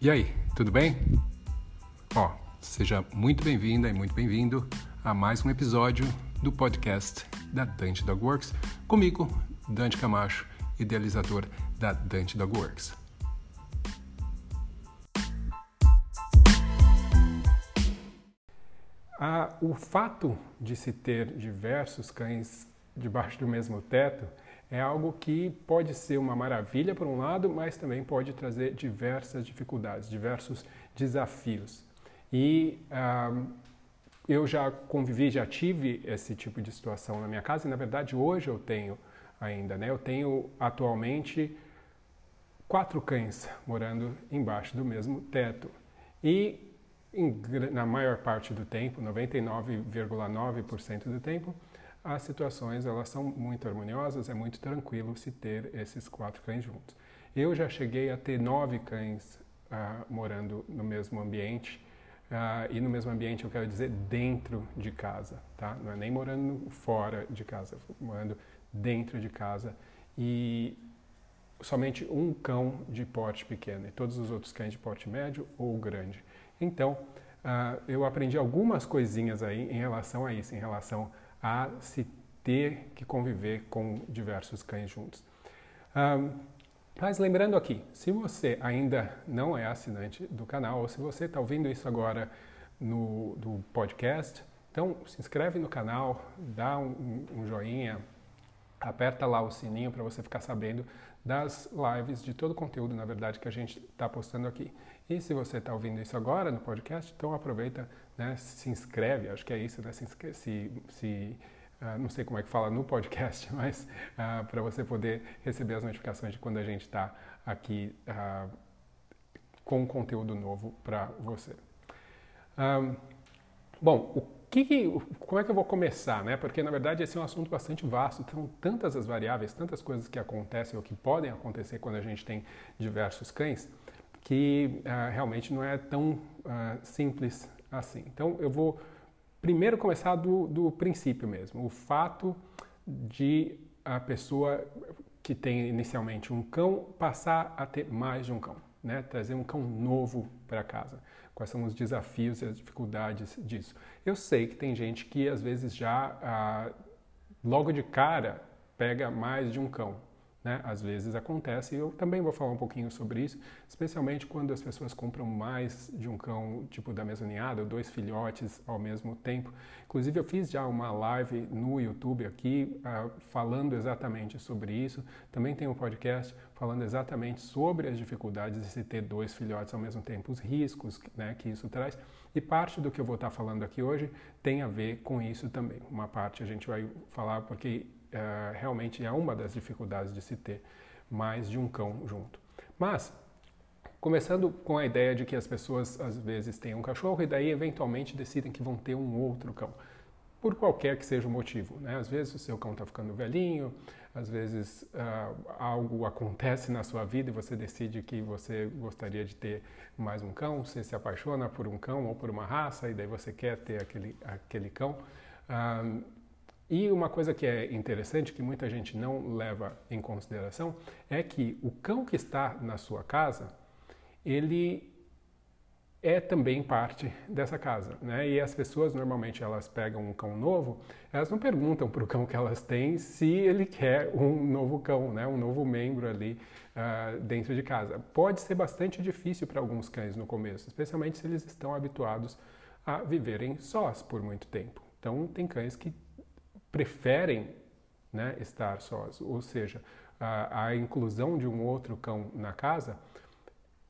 E aí, tudo bem? Ó, seja muito bem-vinda e muito bem-vindo a mais um episódio do podcast da Dante Dog Works, comigo, Dante Camacho, idealizador da Dante Dog Works. Ah, o fato de se ter diversos cães debaixo do mesmo teto é algo que pode ser uma maravilha por um lado, mas também pode trazer diversas dificuldades, diversos desafios. E ah, eu já convivi, já tive esse tipo de situação na minha casa e na verdade hoje eu tenho ainda, né? Eu tenho atualmente quatro cães morando embaixo do mesmo teto. E em, na maior parte do tempo, 99,9% do tempo, as situações elas são muito harmoniosas, é muito tranquilo se ter esses quatro cães juntos. Eu já cheguei a ter nove cães uh, morando no mesmo ambiente, uh, e no mesmo ambiente eu quero dizer dentro de casa, tá? Não é nem morando fora de casa, morando dentro de casa. E somente um cão de porte pequeno e todos os outros cães de porte médio ou grande. Então, uh, eu aprendi algumas coisinhas aí em relação a isso, em relação a se ter que conviver com diversos cães juntos. Um, mas lembrando aqui, se você ainda não é assinante do canal, ou se você está ouvindo isso agora no do podcast, então se inscreve no canal, dá um, um joinha, aperta lá o sininho para você ficar sabendo das lives, de todo o conteúdo, na verdade, que a gente está postando aqui. E se você está ouvindo isso agora no podcast, então aproveita, né, se inscreve, acho que é isso, né, se, se, se uh, não sei como é que fala no podcast, mas uh, para você poder receber as notificações de quando a gente está aqui uh, com conteúdo novo para você. Um, bom, o que, como é que eu vou começar, né? Porque na verdade esse é um assunto bastante vasto, são tantas as variáveis, tantas coisas que acontecem ou que podem acontecer quando a gente tem diversos cães, que uh, realmente não é tão uh, simples assim. Então eu vou primeiro começar do, do princípio mesmo, o fato de a pessoa que tem inicialmente um cão passar a ter mais de um cão, né? Trazer um cão novo para casa quais são os desafios e as dificuldades disso. Eu sei que tem gente que às vezes já ah, logo de cara pega mais de um cão, né? Às vezes acontece, e eu também vou falar um pouquinho sobre isso, especialmente quando as pessoas compram mais de um cão, tipo da mesma ninhada, dois filhotes ao mesmo tempo. Inclusive, eu fiz já uma live no YouTube aqui uh, falando exatamente sobre isso. Também tem um podcast falando exatamente sobre as dificuldades de se ter dois filhotes ao mesmo tempo, os riscos né, que isso traz. E parte do que eu vou estar falando aqui hoje tem a ver com isso também. Uma parte a gente vai falar porque uh, realmente é uma das dificuldades de se ter mais de um cão junto. Mas, começando com a ideia de que as pessoas às vezes têm um cachorro e daí eventualmente decidem que vão ter um outro cão, por qualquer que seja o motivo. Né? Às vezes o seu cão está ficando velhinho, às vezes uh, algo acontece na sua vida e você decide que você gostaria de ter mais um cão, você se apaixona por um cão ou por uma raça e daí você quer ter aquele, aquele cão. Uh, e uma coisa que é interessante, que muita gente não leva em consideração, é que o cão que está na sua casa, ele é também parte dessa casa, né? E as pessoas normalmente elas pegam um cão novo, elas não perguntam para o cão que elas têm se ele quer um novo cão, né? Um novo membro ali uh, dentro de casa. Pode ser bastante difícil para alguns cães no começo, especialmente se eles estão habituados a viverem sós por muito tempo. Então tem cães que preferem né, estar sós, ou seja, a, a inclusão de um outro cão na casa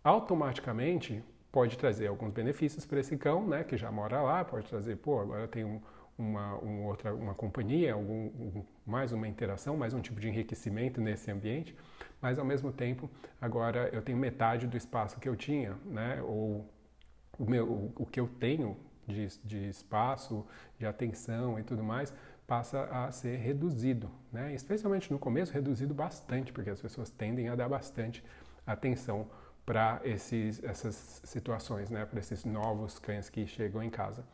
automaticamente pode trazer alguns benefícios para esse cão, né, que já mora lá, pode trazer, pô, agora tem um, uma, um outra, uma companhia, algum, um, mais uma interação, mais um tipo de enriquecimento nesse ambiente, mas ao mesmo tempo, agora eu tenho metade do espaço que eu tinha, né, ou o, meu, o, o que eu tenho de, de espaço, de atenção e tudo mais, passa a ser reduzido, né? especialmente no começo, reduzido bastante, porque as pessoas tendem a dar bastante atenção para essas situações, né? para esses novos cães que chegam em casa.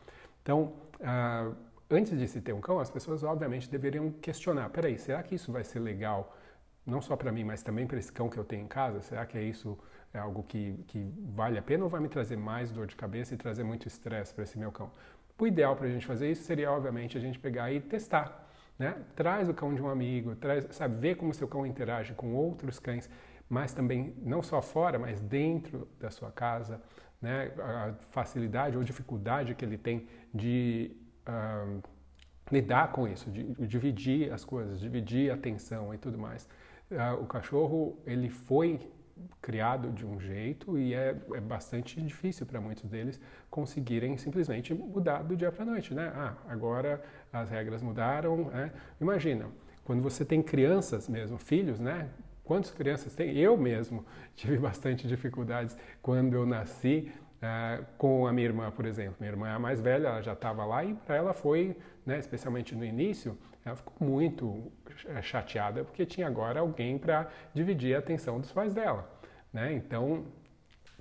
Então, uh, antes de se ter um cão, as pessoas obviamente deveriam questionar: peraí, será que isso vai ser legal não só para mim, mas também para esse cão que eu tenho em casa? Será que é isso é algo que, que vale a pena ou vai me trazer mais dor de cabeça e trazer muito estresse para esse meu cão? O ideal para a gente fazer isso seria, obviamente, a gente pegar e testar. Né? Traz o cão de um amigo, traz, sabe, vê como seu cão interage com outros cães, mas também não só fora, mas dentro da sua casa, né? a facilidade ou dificuldade que ele tem de uh, lidar com isso, de, de, dividir as coisas, dividir a atenção e tudo mais. Uh, o cachorro ele foi criado de um jeito e é, é bastante difícil para muitos deles conseguirem simplesmente mudar do dia para a noite, né? Ah, agora as regras mudaram, né? Imagina, quando você tem crianças mesmo, filhos, né? Quantas crianças tem? Eu mesmo tive bastante dificuldades quando eu nasci uh, com a minha irmã, por exemplo. Minha irmã é a mais velha, ela já estava lá e para ela foi, né, especialmente no início, ela ficou muito é, chateada porque tinha agora alguém para dividir a atenção dos pais dela, né? Então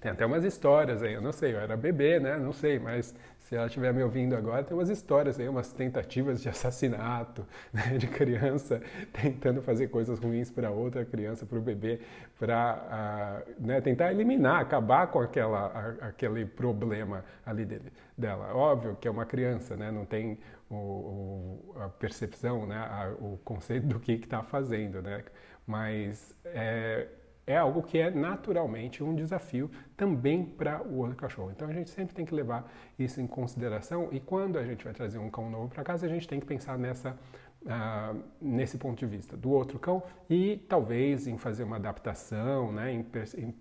tem até umas histórias aí, eu não sei, eu era bebê, né? Não sei, mas se ela estiver me ouvindo agora, tem umas histórias aí, umas tentativas de assassinato, né? de criança tentando fazer coisas ruins para outra criança, para o bebê, para uh, né? tentar eliminar, acabar com aquela, a, aquele problema ali dele, dela. Óbvio que é uma criança, né? Não tem o, o, a percepção, né, a, o conceito do que está fazendo, né? Mas é, é algo que é naturalmente um desafio também para o outro cachorro. Então a gente sempre tem que levar isso em consideração e quando a gente vai trazer um cão novo para casa, a gente tem que pensar nessa Uh, nesse ponto de vista do outro cão e talvez em fazer uma adaptação, né, em, em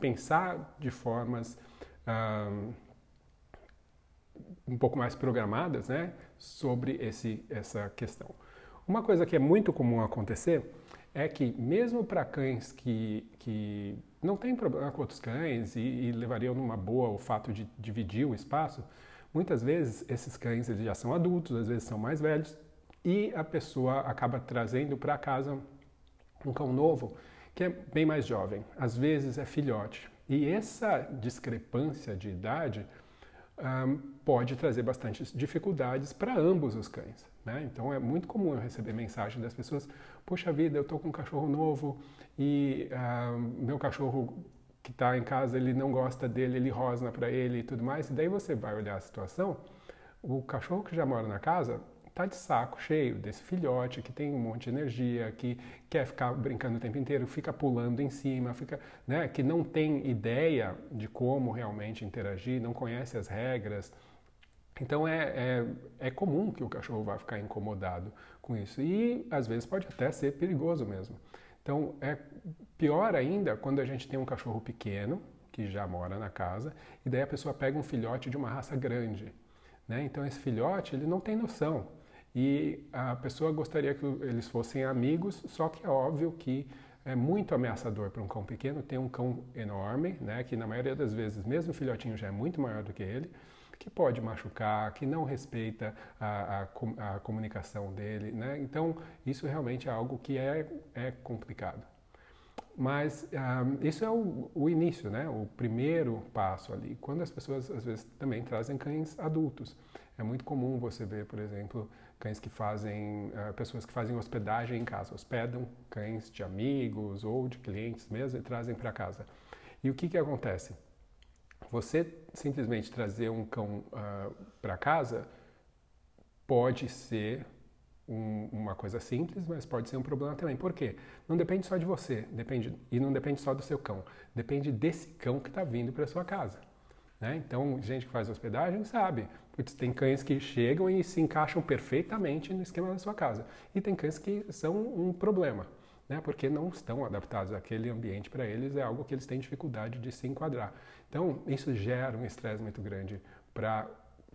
pensar de formas uh, um pouco mais programadas, né, sobre esse, essa questão. Uma coisa que é muito comum acontecer é que, mesmo para cães que, que não têm problema com outros cães e, e, levariam numa boa o fato de dividir o espaço, muitas vezes esses cães eles já são adultos, às vezes são mais velhos, e a pessoa acaba trazendo para casa um cão novo que é bem mais jovem, às vezes é filhote. E essa discrepância de idade um, pode trazer bastante dificuldades para ambos os cães. Né? Então é muito comum eu receber mensagem das pessoas: Poxa vida, eu estou com um cachorro novo e um, meu cachorro que está em casa ele não gosta dele, ele rosna para ele e tudo mais. E daí você vai olhar a situação. O cachorro que já mora na casa está de saco cheio desse filhote que tem um monte de energia, que quer ficar brincando o tempo inteiro, fica pulando em cima, fica, né, que não tem ideia de como realmente interagir, não conhece as regras. Então é, é, é comum que o cachorro vá ficar incomodado com isso e às vezes pode até ser perigoso mesmo. Então é pior ainda quando a gente tem um cachorro pequeno que já mora na casa e daí a pessoa pega um filhote de uma raça grande. Né? Então esse filhote ele não tem noção e a pessoa gostaria que eles fossem amigos, só que é óbvio que é muito ameaçador para um cão pequeno ter um cão enorme, né, que na maioria das vezes, mesmo o filhotinho já é muito maior do que ele, que pode machucar, que não respeita a, a, a comunicação dele. Né? Então, isso realmente é algo que é, é complicado. Mas um, ah, isso é o, o, início, né? o primeiro passo ali, quando as pessoas às vezes também trazem cães adultos. É muito comum você ver, por exemplo, cães que fazem, uh, pessoas que fazem hospedagem em casa, hospedam cães de amigos ou de clientes mesmo e trazem para casa. E o que, que acontece? Você simplesmente trazer um cão uh, ah, para casa pode ser um, uma coisa simples, mas pode ser um problema também. Por quê? Não depende só de você, depende e não depende só do seu cão, depende desse cão que está vindo para sua casa. Né? Então, gente que faz hospedagem sabe. Putz, tem cães que chegam e se encaixam perfeitamente no esquema da sua casa. E tem cães que são um problema, né? porque não estão adaptados àquele ambiente para eles, é algo que eles têm dificuldade de se enquadrar. Então, isso gera um estresse muito grande para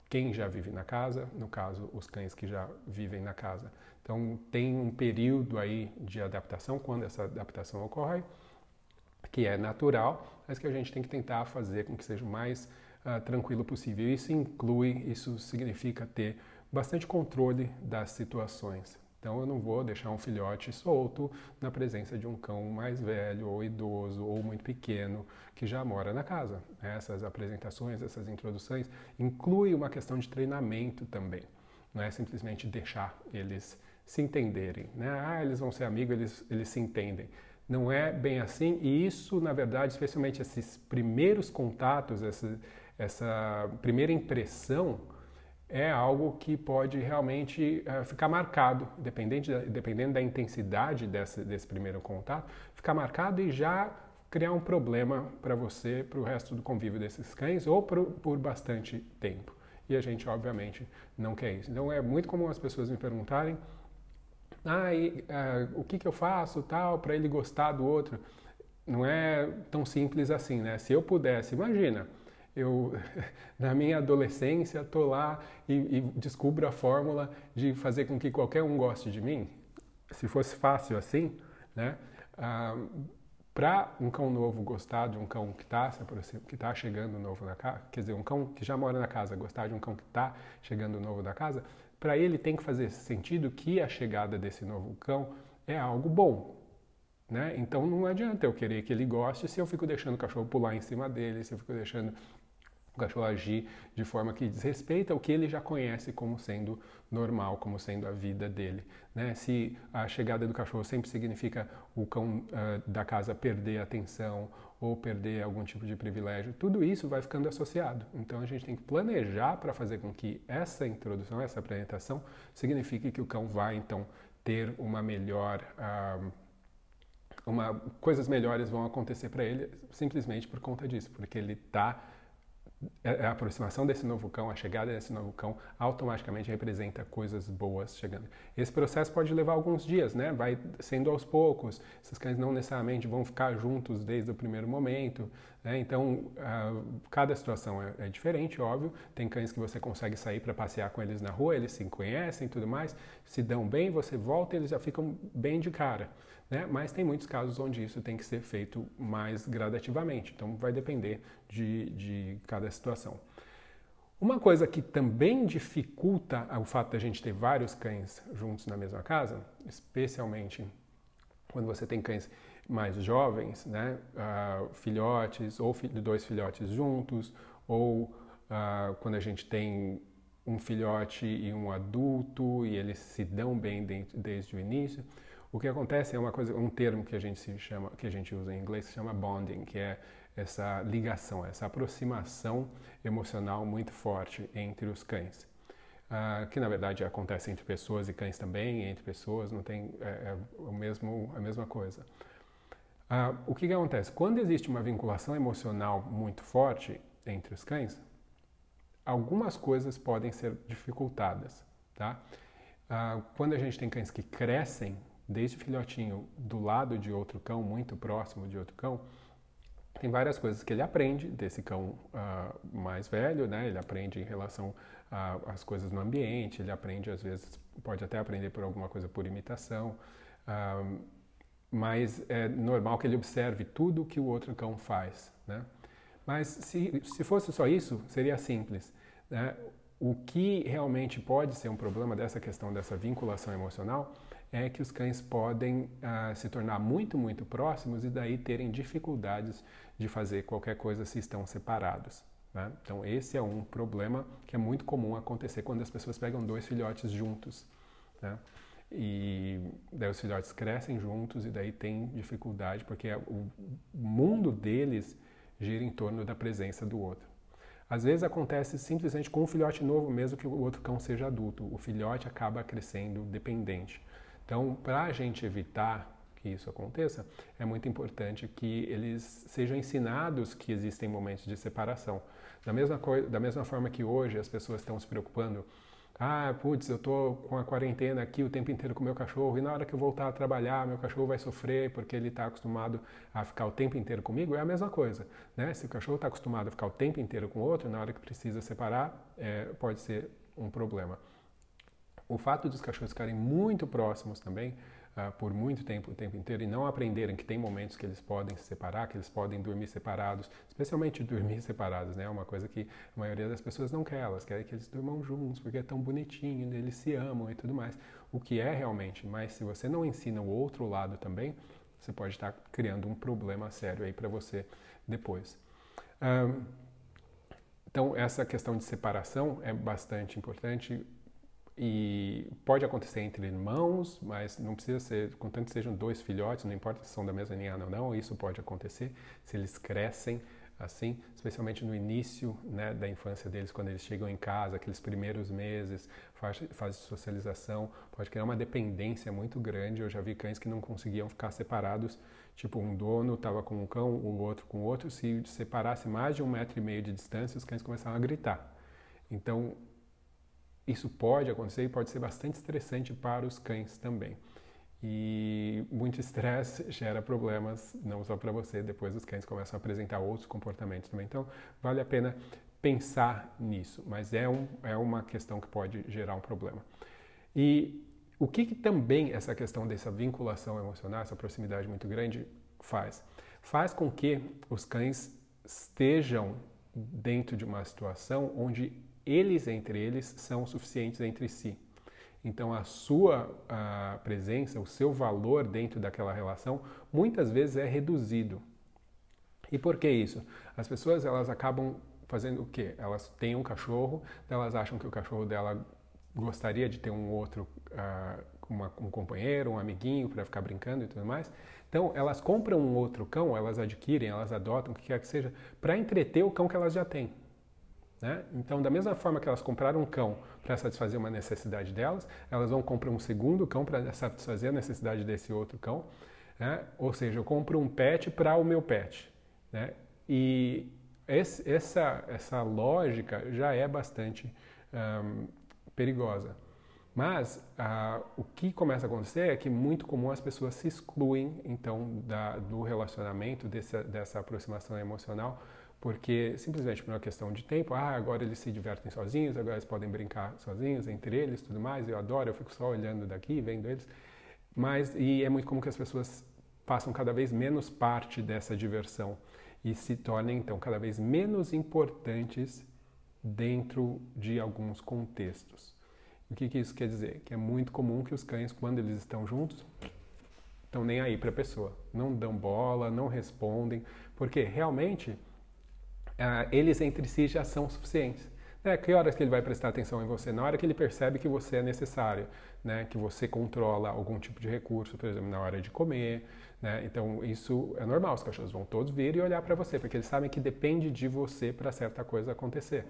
quem já vive na casa, no caso, os cães que já vivem na casa. Então, tem um período aí de adaptação, quando essa adaptação ocorre, que é natural, mas que a gente tem que tentar fazer com que seja o mais uh, tranquilo possível. Isso inclui, isso significa ter bastante controle das situações. Então eu não vou deixar um filhote solto na presença de um cão mais velho ou idoso ou muito pequeno que já mora na casa. Essas apresentações, essas introduções incluem uma questão de treinamento também. Não é simplesmente deixar eles se entenderem. Né? Ah, eles vão ser amigos, eles, eles se entendem. Não é bem assim, e isso, na verdade, especialmente esses primeiros contatos, essa, essa primeira impressão, é algo que pode realmente uh, ficar marcado, dependente da, dependendo da intensidade desse, desse primeiro contato, ficar marcado e já criar um problema para você, para o resto do convívio desses cães, ou por, por bastante tempo. E a gente, obviamente, não quer isso. Então, é muito comum as pessoas me perguntarem ah, e, uh, o que, que eu faço tal para ele gostar do outro? Não é tão simples assim, né? Se eu pudesse, imagina, eu na minha adolescência estou lá e, e, descubro a fórmula de fazer com que qualquer um goste de mim. Se fosse fácil assim, né? Ah, para um cão novo gostar de um cão que está que tá chegando novo na casa, quer dizer, um cão que já mora na casa gostar de um cão que está chegando novo na casa, para ele tem que fazer sentido que a chegada desse novo cão é algo bom. Né? Então não adianta eu querer que ele goste se eu fico deixando o cachorro pular em cima dele, se eu fico deixando o cachorro agir de forma que desrespeita o que ele já conhece como sendo normal, como sendo a vida dele. Né? Se a chegada do cachorro sempre significa o cão uh, da casa perder a atenção ou perder algum tipo de privilégio, tudo isso vai ficando associado. Então a gente tem que planejar para fazer com que essa introdução, essa apresentação, signifique que o cão vai então ter uma melhor. Uh, uma, coisas melhores vão acontecer para ele simplesmente por conta disso, porque ele está a aproximação desse novo cão, a chegada desse novo cão, automaticamente representa coisas boas chegando. Esse processo pode levar alguns dias, né? Vai sendo aos poucos. Esses cães não necessariamente vão ficar juntos desde o primeiro momento. Né? Então, uh, cada situação é, é, diferente, óbvio. Tem cães que você consegue sair para passear com eles na rua, eles se conhecem e tudo mais, se dão bem, você volta e eles já ficam bem de cara. Né? Mas tem muitos casos onde isso tem que ser feito mais gradativamente, então vai depender de, de cada situação. Uma coisa que também dificulta o fato de a gente ter vários cães juntos na mesma casa, especialmente quando você tem cães mais jovens, né? Uh, filhotes ou fi dois filhotes juntos, ou uh, quando a gente tem um filhote e um adulto e eles se dão bem desde o início. O que acontece é uma coisa, um termo que a gente se chama, que a gente usa em inglês, se chama bonding, que é essa ligação, essa aproximação emocional muito forte entre os cães. Uh, que na verdade acontece entre pessoas e cães também, entre pessoas não tem é, é o mesmo a mesma coisa. Uh, o que, que acontece quando existe uma vinculação emocional muito forte entre os cães? Algumas coisas podem ser dificultadas, tá? Uh, quando a gente tem cães que crescem desde filhotinho do lado de outro cão, muito próximo de outro cão, tem várias coisas que ele aprende desse cão uh, mais velho, né? Ele aprende em relação às coisas no ambiente, ele aprende às vezes, pode até aprender por alguma coisa por imitação, uh, mas é normal que ele observe tudo que o outro cão faz, né? Mas se, se fosse só isso, seria simples, né? O que realmente pode ser um problema dessa questão dessa vinculação emocional é que os cães podem uh, se tornar muito, muito próximos e daí terem dificuldades de fazer qualquer coisa se estão separados. Né? Então, esse é um problema que é muito comum acontecer quando as pessoas pegam dois filhotes juntos. Né? E daí os filhotes crescem juntos e daí tem dificuldade, porque o mundo deles gira em torno da presença do outro. Às vezes acontece simplesmente com um filhote novo, mesmo que o outro cão seja adulto. O filhote acaba crescendo dependente. Então, para a gente evitar que isso aconteça, é muito importante que eles sejam ensinados que existem momentos de separação. Da mesma, da mesma forma que hoje as pessoas estão se preocupando, ah, putz, eu estou com a quarentena aqui o tempo inteiro com meu cachorro e na hora que eu voltar a trabalhar, meu cachorro vai sofrer porque ele está acostumado a ficar o tempo inteiro comigo, é a mesma coisa. Né? Se o cachorro está acostumado a ficar o tempo inteiro com outro, na hora que precisa separar, é, pode ser um problema. O fato dos cachorros ficarem muito próximos também, uh, por muito tempo, o tempo inteiro, e não aprenderem que tem momentos que eles podem se separar, que eles podem dormir separados, especialmente dormir separados, né? É uma coisa que a maioria das pessoas não quer, elas querem que eles durmam juntos, porque é tão bonitinho, eles se amam e tudo mais. O que é realmente, mas se você não ensina o outro lado também, você pode estar criando um problema sério aí para você depois. Um, então, essa questão de separação é bastante importante e pode acontecer entre irmãos, mas não precisa ser, contanto que sejam dois filhotes, não importa se são da mesma linha ou não, isso pode acontecer se eles crescem assim, especialmente no início né, da infância deles, quando eles chegam em casa, aqueles primeiros meses, fase, de socialização, pode criar uma dependência muito grande. Eu já vi cães que não conseguiam ficar separados, tipo um dono estava com um cão, o outro com o outro, se separasse mais de um metro e meio de distância, os cães começavam a gritar. Então, isso pode acontecer e pode ser bastante estressante para os cães também. E muito estresse gera problemas, não só para você, depois os cães começam a apresentar outros comportamentos também. Então, vale a pena pensar nisso, mas é, um, é uma questão que pode gerar um problema. E o que, que também essa questão dessa vinculação emocional, essa proximidade muito grande, faz? Faz com que os cães estejam dentro de uma situação onde eles entre eles são suficientes entre si. Então a sua a presença, o seu valor dentro daquela relação, muitas vezes é reduzido. E por que isso? As pessoas elas acabam fazendo o quê? Elas têm um cachorro, elas acham que o cachorro dela gostaria de ter um outro, uh, uma, um companheiro, um amiguinho para ficar brincando e tudo mais. Então elas compram um outro cão, elas adquirem, elas adotam, o que quer que seja, para entreter o cão que elas já têm. Né? Então, da mesma forma que elas compraram um cão para satisfazer uma necessidade delas, elas vão comprar um segundo cão para satisfazer a necessidade desse outro cão. Né? Ou seja, eu compro um pet para o meu pet. Né? E esse, essa, essa lógica já é bastante um, perigosa. Mas uh, o que começa a acontecer é que muito comum as pessoas se excluem então da, do relacionamento, dessa, dessa aproximação emocional, porque simplesmente por uma questão de tempo, ah, agora eles se divertem sozinhos, agora eles podem brincar sozinhos entre eles, tudo mais. Eu adoro, eu fico só olhando daqui, vendo eles. Mas e é muito comum que as pessoas façam cada vez menos parte dessa diversão e se tornem então cada vez menos importantes dentro de alguns contextos. O que, que isso quer dizer? Que é muito comum que os cães, quando eles estão juntos, estão nem aí para a pessoa, não dão bola, não respondem, porque realmente ah, eles entre si já são suficientes. Né? Que horas que ele vai prestar atenção em você? Na hora que ele percebe que você é necessário, né? que você controla algum tipo de recurso, por exemplo, na hora de comer. Né? Então, isso é normal, os cachorros vão todos vir e olhar para você, porque eles sabem que depende de você para certa coisa acontecer.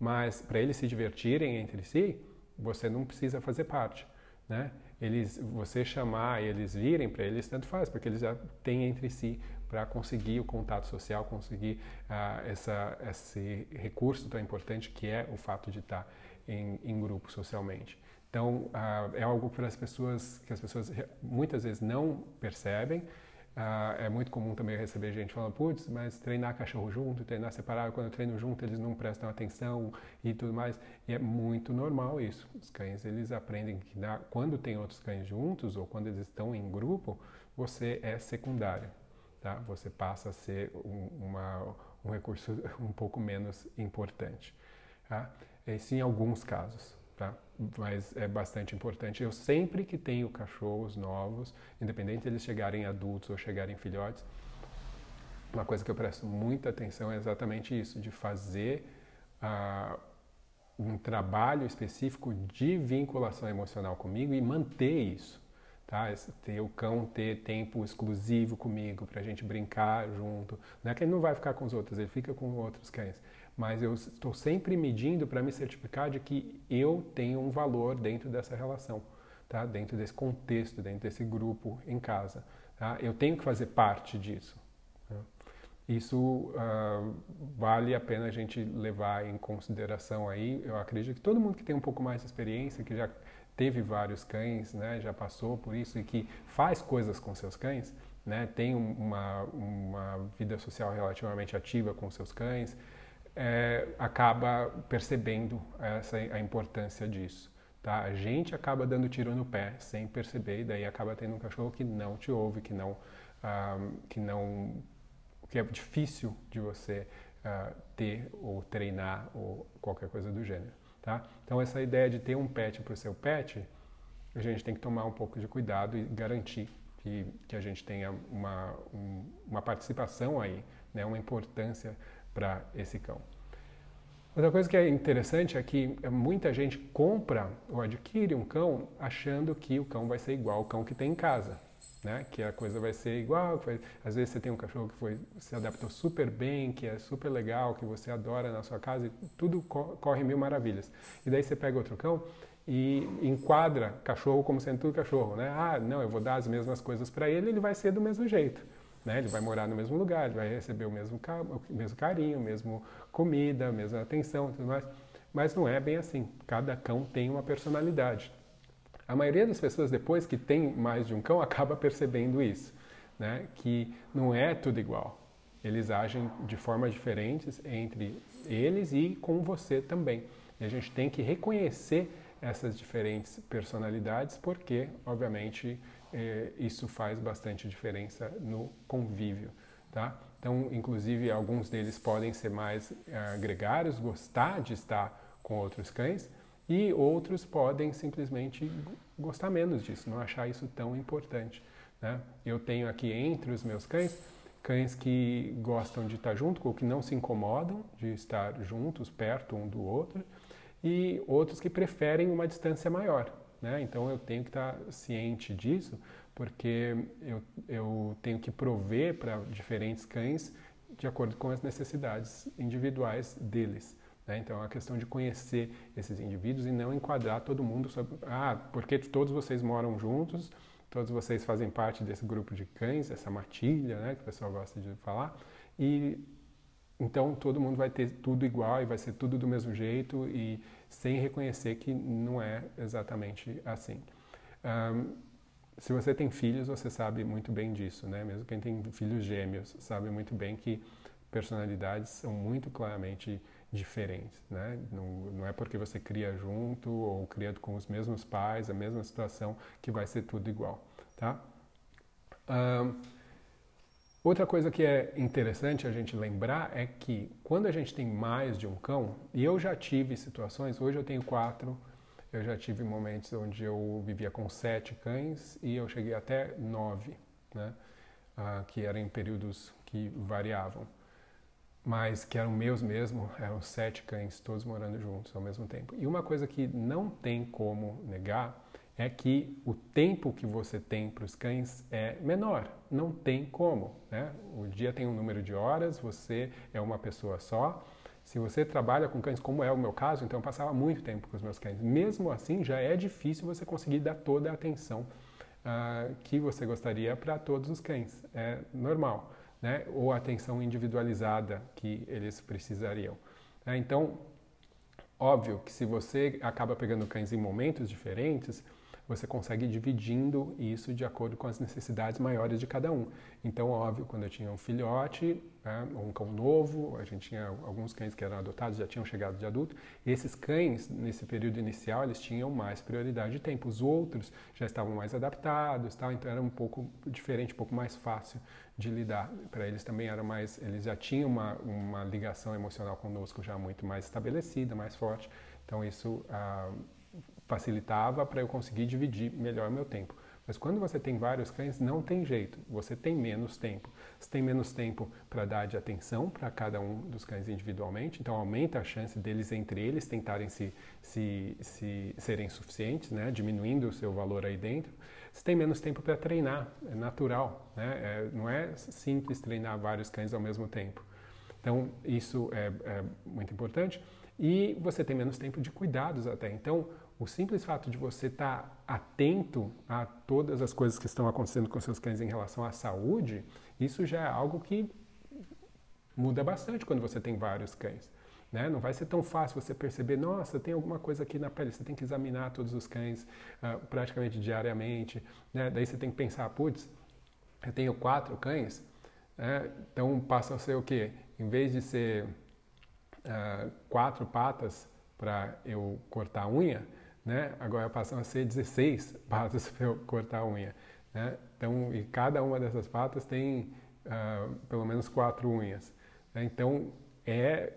Mas para eles se divertirem entre si, você não precisa fazer parte. Né? Eles, você chamar e eles virem para eles, tanto faz, porque eles já têm entre si para conseguir o contato social, conseguir uh, essa, esse recurso tão importante que é o fato de estar em, em grupo socialmente. Então, uh, é algo para as pessoas que as pessoas muitas vezes não percebem. Uh, é muito comum também receber gente falando, putz, mas treinar cachorro junto, treinar separado, quando eu treino junto eles não prestam atenção e tudo mais. E é muito normal isso. Os cães, eles aprendem que quando tem outros cães juntos ou quando eles estão em grupo, você é secundário tá? você passa a ser um, uma, um recurso um pouco menos importante. Tá? Isso em alguns casos, tá? mas é bastante importante. Eu sempre que tenho cachorros novos, independente de eles chegarem adultos ou chegarem filhotes, uma coisa que eu presto muita atenção é exatamente isso, de fazer uh, um trabalho específico de vinculação emocional comigo e manter isso tá? Ter o cão ter tempo exclusivo comigo para a gente brincar junto. Não é que ele não vai ficar com os outros, ele fica com outros cães. Mas eu estou sempre medindo para me certificar de que eu tenho um valor dentro dessa relação, tá? Dentro desse contexto, dentro desse grupo em casa. Tá? Eu tenho que fazer parte disso. Tá? Isso uh, vale a pena a gente levar em consideração aí. Eu acredito que todo mundo que tem um pouco mais de experiência, que já teve vários cães, né, já passou por isso e que faz coisas com seus cães, né, tem uma, uma vida social relativamente ativa com seus cães, é, acaba percebendo essa, a importância disso. Tá? A gente acaba dando tiro no pé sem perceber e daí acaba tendo um cachorro que não te ouve, que não, ah, que não, que é difícil de você ah, ter ou treinar ou qualquer coisa do gênero. Tá? Então, essa ideia de ter um pet para o seu pet, a gente tem que tomar um pouco de cuidado e garantir que, que a gente tenha uma, um, uma participação aí, né? uma importância para esse cão. Outra coisa que é interessante é que muita gente compra ou adquire um cão achando que o cão vai ser igual ao cão que tem em casa, né? Que a coisa vai ser igual. Às vezes você tem um cachorro que foi, se adaptou super bem, que é super legal, que você adora na sua casa e tudo corre mil maravilhas. E daí você pega outro cão e enquadra cachorro como sendo tudo cachorro, né? Ah, não, eu vou dar as mesmas coisas para ele, ele vai ser do mesmo jeito. Né? Ele vai morar no mesmo lugar, ele vai receber o mesmo, o mesmo carinho, mesmo comida, a mesma atenção, tudo mais. Mas não é bem assim. Cada cão tem uma personalidade. A maioria das pessoas depois que tem mais de um cão acaba percebendo isso, né? Que não é tudo igual. Eles agem de formas diferentes entre eles e com você também. E a gente tem que reconhecer essas diferentes personalidades, porque, obviamente, eh, isso faz bastante diferença no convívio, tá? Então, inclusive, alguns deles podem ser mais eh, gregários, gostar de estar com outros cães, e outros podem simplesmente gostar menos disso, não achar isso tão importante. Né? Eu tenho aqui entre os meus cães cães que gostam de estar junto, ou que não se incomodam de estar juntos, perto um do outro, e outros que preferem uma distância maior. Né? Então eu tenho que estar ciente disso, porque eu, eu tenho que prover para diferentes cães de acordo com as necessidades individuais deles. Né? Então é uma questão de conhecer esses indivíduos e não enquadrar todo mundo sobre, ah, porque todos vocês moram juntos, todos vocês fazem parte desse grupo de cães, essa matilha, né, que o pessoal gosta de falar, e então todo mundo vai ter tudo igual e vai ser tudo do mesmo jeito e sem reconhecer que não é exatamente assim. Um, se você tem filhos, você sabe muito bem disso, né? Mesmo quem tem filhos gêmeos sabe muito bem que personalidades são muito claramente diferentes, né? Não, não é porque você cria junto ou cria com os mesmos pais, a mesma situação, que vai ser tudo igual, tá? Um, Outra coisa que é interessante a gente lembrar é que quando a gente tem mais de um cão, e eu já tive situações, hoje eu tenho quatro, eu já tive momentos onde eu vivia com sete cães e eu cheguei até nove, né? Ah, que eram em períodos que variavam, mas que eram meus mesmo, eram sete cães, todos morando juntos ao mesmo tempo. E uma coisa que não tem como negar é que o tempo que você tem para os cães é menor. Não tem como. Né? O dia tem um número de horas, você é uma pessoa só. Se você trabalha com cães, como é o meu caso, então eu passava muito tempo com os meus cães. Mesmo assim, já é difícil você conseguir dar toda a atenção uh, que você gostaria para todos os cães. É normal. Né? Ou atenção individualizada que eles precisariam. Né? Então, óbvio que se você acaba pegando cães em momentos diferentes, você consegue ir dividindo isso de acordo com as necessidades maiores de cada um. Então, óbvio, quando eu tinha um filhote, né, um cão novo, a gente tinha alguns cães que eram adotados, já tinham chegado de adulto, esses cães, nesse período inicial, eles tinham mais prioridade de tempo. Os outros já estavam mais adaptados, tal, então era um pouco diferente, um pouco mais fácil de lidar. Para eles também era mais, eles já tinham uma, uma ligação emocional conosco já muito mais estabelecida, mais forte, então isso... Ah, facilitava para eu conseguir dividir melhor meu tempo. Mas quando você tem vários cães, não tem jeito, você tem menos tempo. Você tem menos tempo para dar de atenção para cada um dos cães individualmente, então aumenta a chance deles entre eles tentarem se, se, se serem suficientes, né? diminuindo o seu valor aí dentro. Você tem menos tempo para treinar, é natural, né? É, não é simples treinar vários cães ao mesmo tempo. Então, isso é, é muito importante. E você tem menos tempo de cuidados até. Então, o simples fato de você estar tá atento a todas as coisas que estão acontecendo com seus cães em relação à saúde, isso já é algo que muda bastante quando você tem vários cães. Né? Não vai ser tão fácil você perceber, nossa, tem alguma coisa aqui na pele. Você tem que examinar todos os cães uh, praticamente diariamente. Né? Daí você tem que pensar, putz, eu tenho quatro cães, né? então passa a ser o quê? Em vez de ser uh, quatro patas para eu cortar a unha, né? Agora passam a ser 16 patas para eu cortar a unha, né? Então, e cada uma dessas patas tem uh, pelo menos quatro unhas. Né? Então, é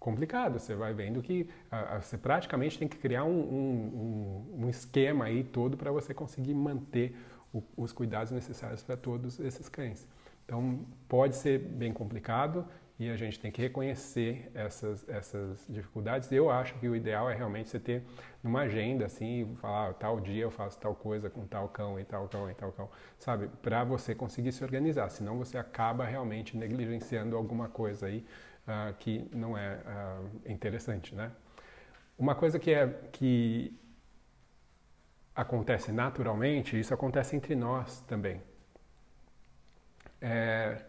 complicado. Você vai vendo que uh, você praticamente tem que criar um, um, um, esquema aí todo para você conseguir manter o, os cuidados necessários para todos esses cães. Então, pode ser bem complicado e a gente tem que reconhecer essas, essas dificuldades. Eu acho que o ideal é realmente você ter numa agenda assim, falar ah, tal dia eu faço tal coisa com tal cão e tal cão e tal cão, sabe? Para você conseguir se organizar, senão você acaba realmente negligenciando alguma coisa aí uh, que não é uh, interessante, né? Uma coisa que é que acontece naturalmente, isso acontece entre nós também. É,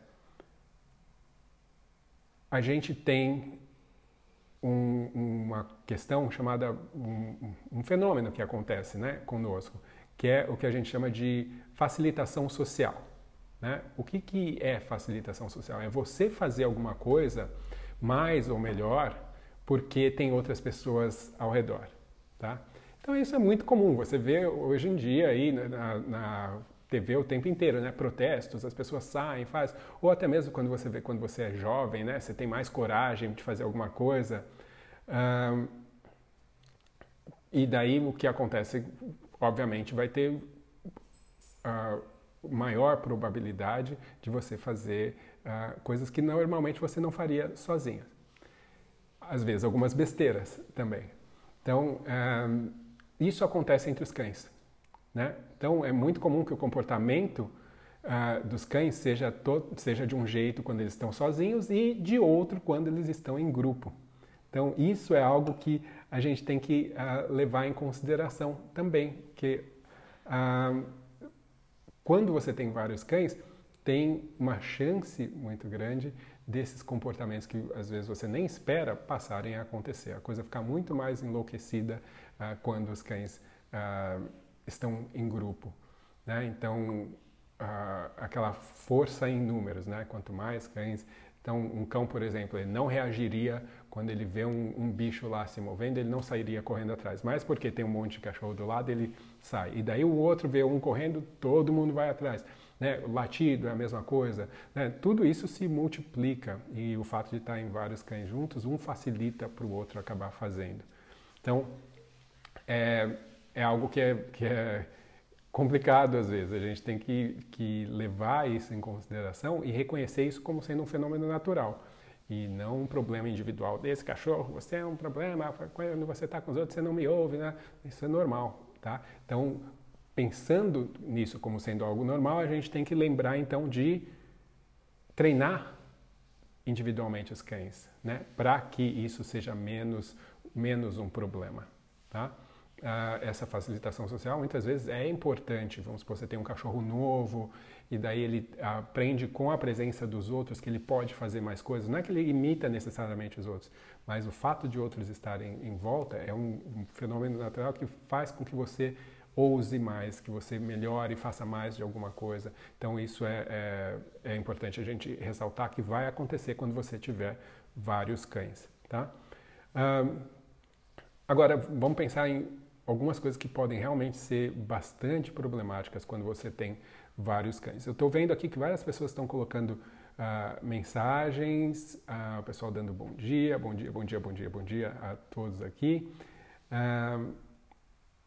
a gente tem um, uma questão chamada um, um, fenômeno que acontece né, conosco, que é o que a gente chama de facilitação social. Né? O que, que é facilitação social? É você fazer alguma coisa mais ou melhor porque tem outras pessoas ao redor. Tá? Então isso é muito comum. Você vê hoje em dia aí na, na TV o tempo inteiro, né? Protestos, as pessoas saem, fazem. Ou até mesmo quando você vê quando você é jovem, né? Você tem mais coragem de fazer alguma coisa. Um, e daí o que acontece, obviamente, vai ter uh, maior probabilidade de você fazer uh, coisas que normalmente você não faria sozinho. Às vezes algumas besteiras também. Então, isso acontece entre os cães. Né? Então, é muito comum que o comportamento uh, dos cães seja, seja de um jeito quando eles estão sozinhos e de outro quando eles estão em grupo. Então, isso é algo que a gente tem que uh, levar em consideração também, que uh, quando você tem vários cães, tem uma chance muito grande desses comportamentos que às vezes você nem espera passarem a acontecer. A coisa fica muito mais enlouquecida uh, quando os cães uh, estão em grupo. Né? Então, uh, aquela força em números, né? quanto mais cães. Então, um cão, por exemplo, ele não reagiria quando ele vê um, um, bicho lá se movendo, ele não sairia correndo atrás. Mas porque tem um monte de cachorro do lado, ele sai. E daí o outro vê um correndo, todo mundo vai atrás. Né? O latido é a mesma coisa. Né? Tudo isso se multiplica e o fato de estar em vários cães juntos, um facilita para o outro acabar fazendo. Então, é, é algo que é, que é complicado às vezes. A gente tem que, que levar isso em consideração e reconhecer isso como sendo um fenômeno natural e não um problema individual desse cachorro. Você é um problema, quando você está com os outros você não me ouve, né? Isso é normal, tá? Então, pensando nisso como sendo algo normal, a gente tem que lembrar então de treinar individualmente os cães, né? Para que isso seja menos menos um problema, tá? Uh, essa facilitação social muitas vezes é importante. Vamos supor, você tem um cachorro novo e daí ele aprende com a presença dos outros que ele pode fazer mais coisas. Não é que ele imita necessariamente os outros, mas o fato de outros estarem em volta é um, um fenômeno natural que faz com que você ouse mais, que você melhore e faça mais de alguma coisa. Então isso é, é, é, importante a gente ressaltar que vai acontecer quando você tiver vários cães, tá? Agora vamos pensar em algumas coisas que podem realmente ser bastante problemáticas quando você tem vários cães. Eu estou vendo aqui que várias pessoas estão colocando uh, mensagens, uh, o pessoal dando bom dia, bom dia, bom dia, bom dia, bom dia a todos aqui. Uh,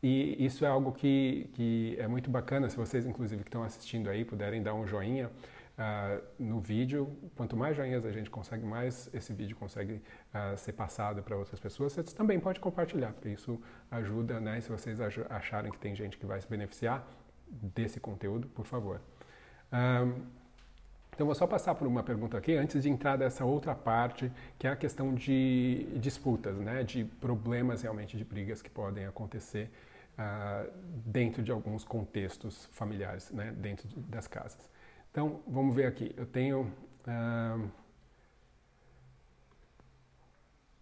e isso é algo que, que é muito bacana, se vocês, inclusive, que estão assistindo aí, puderem dar um joinha uh, no vídeo. Quanto mais joinhas a gente consegue, mais esse vídeo consegue uh, ser passado para outras pessoas. Você também pode compartilhar, porque isso ajuda, né? Se vocês acharem que tem gente que vai se beneficiar desse conteúdo, por favor. Então, vou só passar por uma pergunta aqui antes de entrar nessa outra parte, que é a questão de disputas, né, de problemas realmente de brigas que podem acontecer uh, dentro de alguns contextos familiares, né, dentro de, das casas. Então, vamos ver aqui. Eu tenho uh,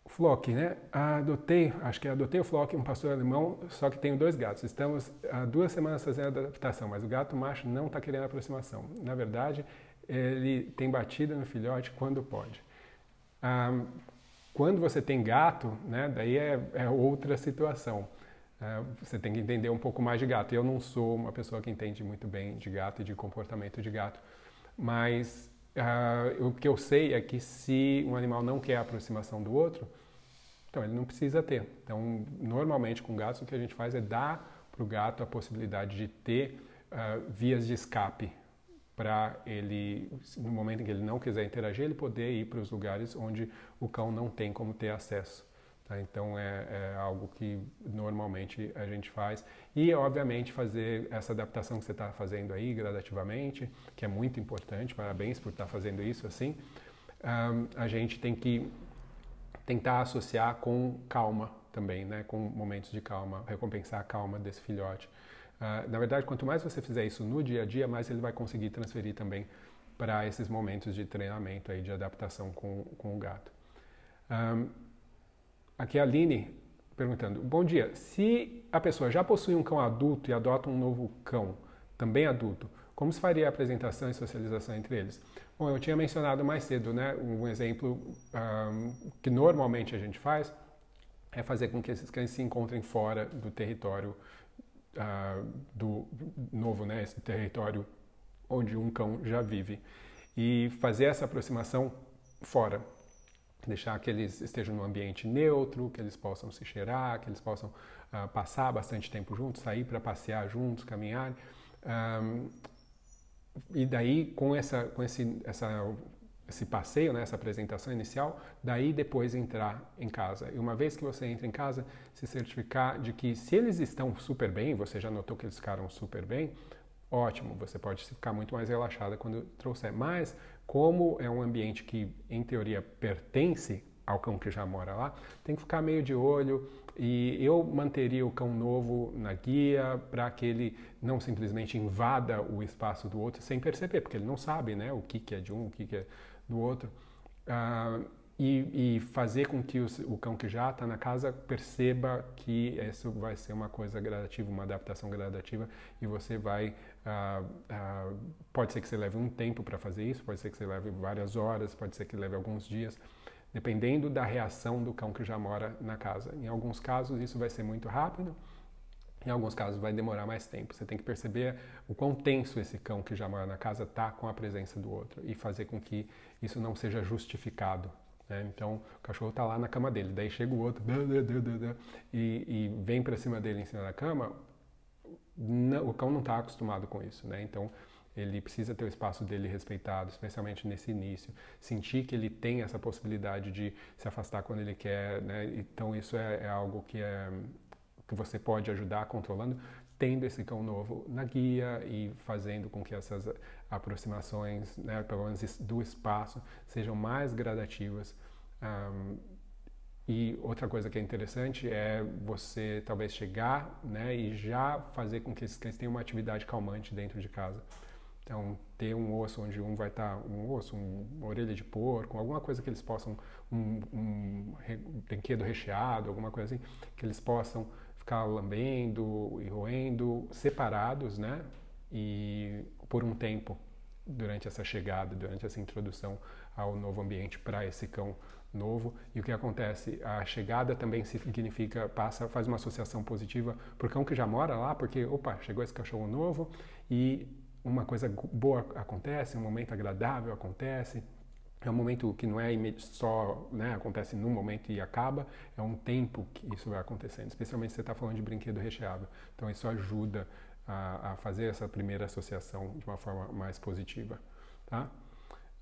Flock, né? Adotei, acho que adotei o Flock, um pastor alemão, só que tenho dois gatos. Estamos há duas semanas fazendo adaptação, mas o gato macho não está querendo aproximação. Na verdade, ele tem batida no filhote quando pode. Ah, quando você tem gato, né, daí é, é outra situação. É, você tem que entender um pouco mais de gato. Eu não sou uma pessoa que entende muito bem de gato e de comportamento de gato, mas uh, o que eu sei é que se um animal não quer a aproximação do outro, então ele não precisa ter. Então, normalmente com gatos o que a gente faz é dar para o gato a possibilidade de ter uh, vias de escape para ele, no momento em que ele não quiser interagir, ele poder ir para os lugares onde o cão não tem como ter acesso. Tá? Então é, é, algo que normalmente a gente faz e obviamente fazer essa adaptação que você está fazendo aí gradativamente, que é muito importante. Parabéns por estar tá fazendo isso assim. Um, a gente tem que tentar associar com calma também, né? com momentos de calma, recompensar a calma desse filhote. Uh, na verdade, quanto mais você fizer isso no dia a dia, mais ele vai conseguir transferir também para esses momentos de treinamento aí, de adaptação com, com o gato. Um, aqui é a Aline perguntando: Bom dia, se a pessoa já possui um cão adulto e adota um novo cão, também adulto, como se faria a apresentação e socialização entre eles? Bom, eu tinha mencionado mais cedo, né? Um exemplo um, que normalmente a gente faz é fazer com que esses cães se encontrem fora do território uh, do novo, né? Esse território onde um cão já vive e fazer essa aproximação fora, deixar que eles estejam num ambiente neutro, que eles possam se cheirar, que eles possam uh, passar bastante tempo juntos, sair para passear juntos, caminhar. Um, e daí, com, essa, com esse, essa, esse passeio, né, essa apresentação inicial, daí depois entrar em casa. E uma vez que você entra em casa, se certificar de que se eles estão super bem, você já notou que eles ficaram super bem, ótimo, você pode ficar muito mais relaxada quando trouxer. Mas, como é um ambiente que, em teoria, pertence ao cão que já mora lá, tem que ficar meio de olho, e eu manteria o cão novo na guia para que ele não simplesmente invada o espaço do outro sem perceber, porque ele não sabe né, o que, que é de um, o que, que é do outro. Uh, e, e, fazer com que o, o cão que já está na casa perceba que isso vai ser uma coisa gradativa, uma adaptação gradativa e você vai. Uh, uh, pode ser que você leve um tempo para fazer isso, pode ser que você leve várias horas, pode ser que leve alguns dias dependendo da reação do cão que já mora na casa. Em alguns casos isso vai ser muito rápido, em alguns casos vai demorar mais tempo. Você tem que perceber o quão tenso esse cão que já mora na casa está com a presença do outro e fazer com que isso não seja justificado. Né? Então o cachorro está lá na cama dele, daí chega o outro e, e vem para cima dele em cima da cama. O cão não está acostumado com isso, né? Então ele precisa ter o espaço dele respeitado, especialmente nesse início. Sentir que ele tem essa possibilidade de se afastar quando ele quer, né? Então isso é, é algo que é que você pode ajudar controlando, tendo esse cão novo na guia e fazendo com que essas aproximações, né, pelo menos do espaço, sejam mais gradativas. Um, e outra coisa que é interessante é você talvez chegar né, e já fazer com que esses cães tenham uma atividade calmante dentro de casa. Então, ter um osso onde um vai estar, tá, um osso, um, uma orelha de porco, alguma coisa que eles possam, um, um, um brinquedo recheado, alguma coisa assim, que eles possam ficar lambendo e roendo separados, né? E por um tempo durante essa chegada, durante essa introdução ao novo ambiente para esse cão novo. E o que acontece? A chegada também significa, passa, faz uma associação positiva o cão que já mora lá, porque, opa, chegou esse cachorro novo e uma coisa boa acontece, um momento agradável acontece, é um momento que não é só né, acontece num momento e acaba, é um tempo que isso vai acontecendo, especialmente se você está falando de brinquedo recheado. Então isso ajuda a, a, fazer essa primeira associação de uma forma mais positiva. Tá?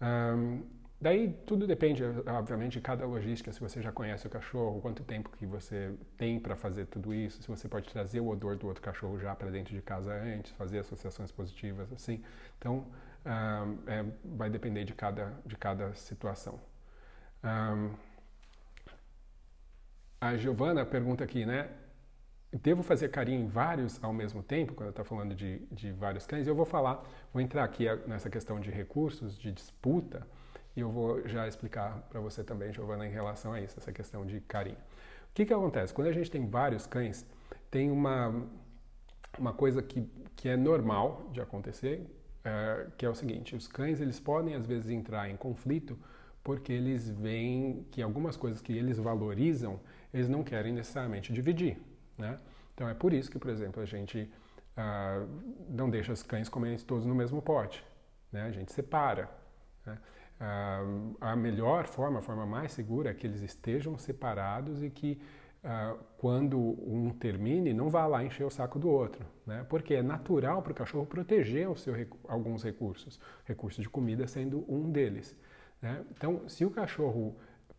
Um, Daí tudo depende, obviamente, de cada logística, se você já conhece o cachorro, quanto tempo que você tem para fazer tudo isso, se você pode trazer o odor do outro cachorro já para dentro de casa antes, fazer associações positivas, assim. Então, um, é, vai depender de cada, de cada situação. Um, a Giovana pergunta aqui, né? Devo fazer carinho em vários ao mesmo tempo, quando está falando de, de vários cães? Eu vou falar, vou entrar aqui nessa questão de recursos, de disputa, e eu vou já explicar para você também, Giovana, em relação a isso, essa questão de carinho. O que, que acontece? Quando a gente tem vários cães, tem uma, uma coisa que, que é normal de acontecer, é, que é o seguinte: os cães eles podem às vezes entrar em conflito porque eles veem que algumas coisas que eles valorizam, eles não querem necessariamente dividir. Né? Então é por isso que, por exemplo, a gente ah, não deixa os cães comerem todos no mesmo pote. Né? A gente separa. Né? A melhor forma, a forma mais segura é que eles estejam separados e que uh, quando um termine, não vá lá encher o saco do outro, né? Porque é natural para o cachorro proteger o seu, alguns recursos, recurso de comida sendo um deles. Né? Então, se o cachorro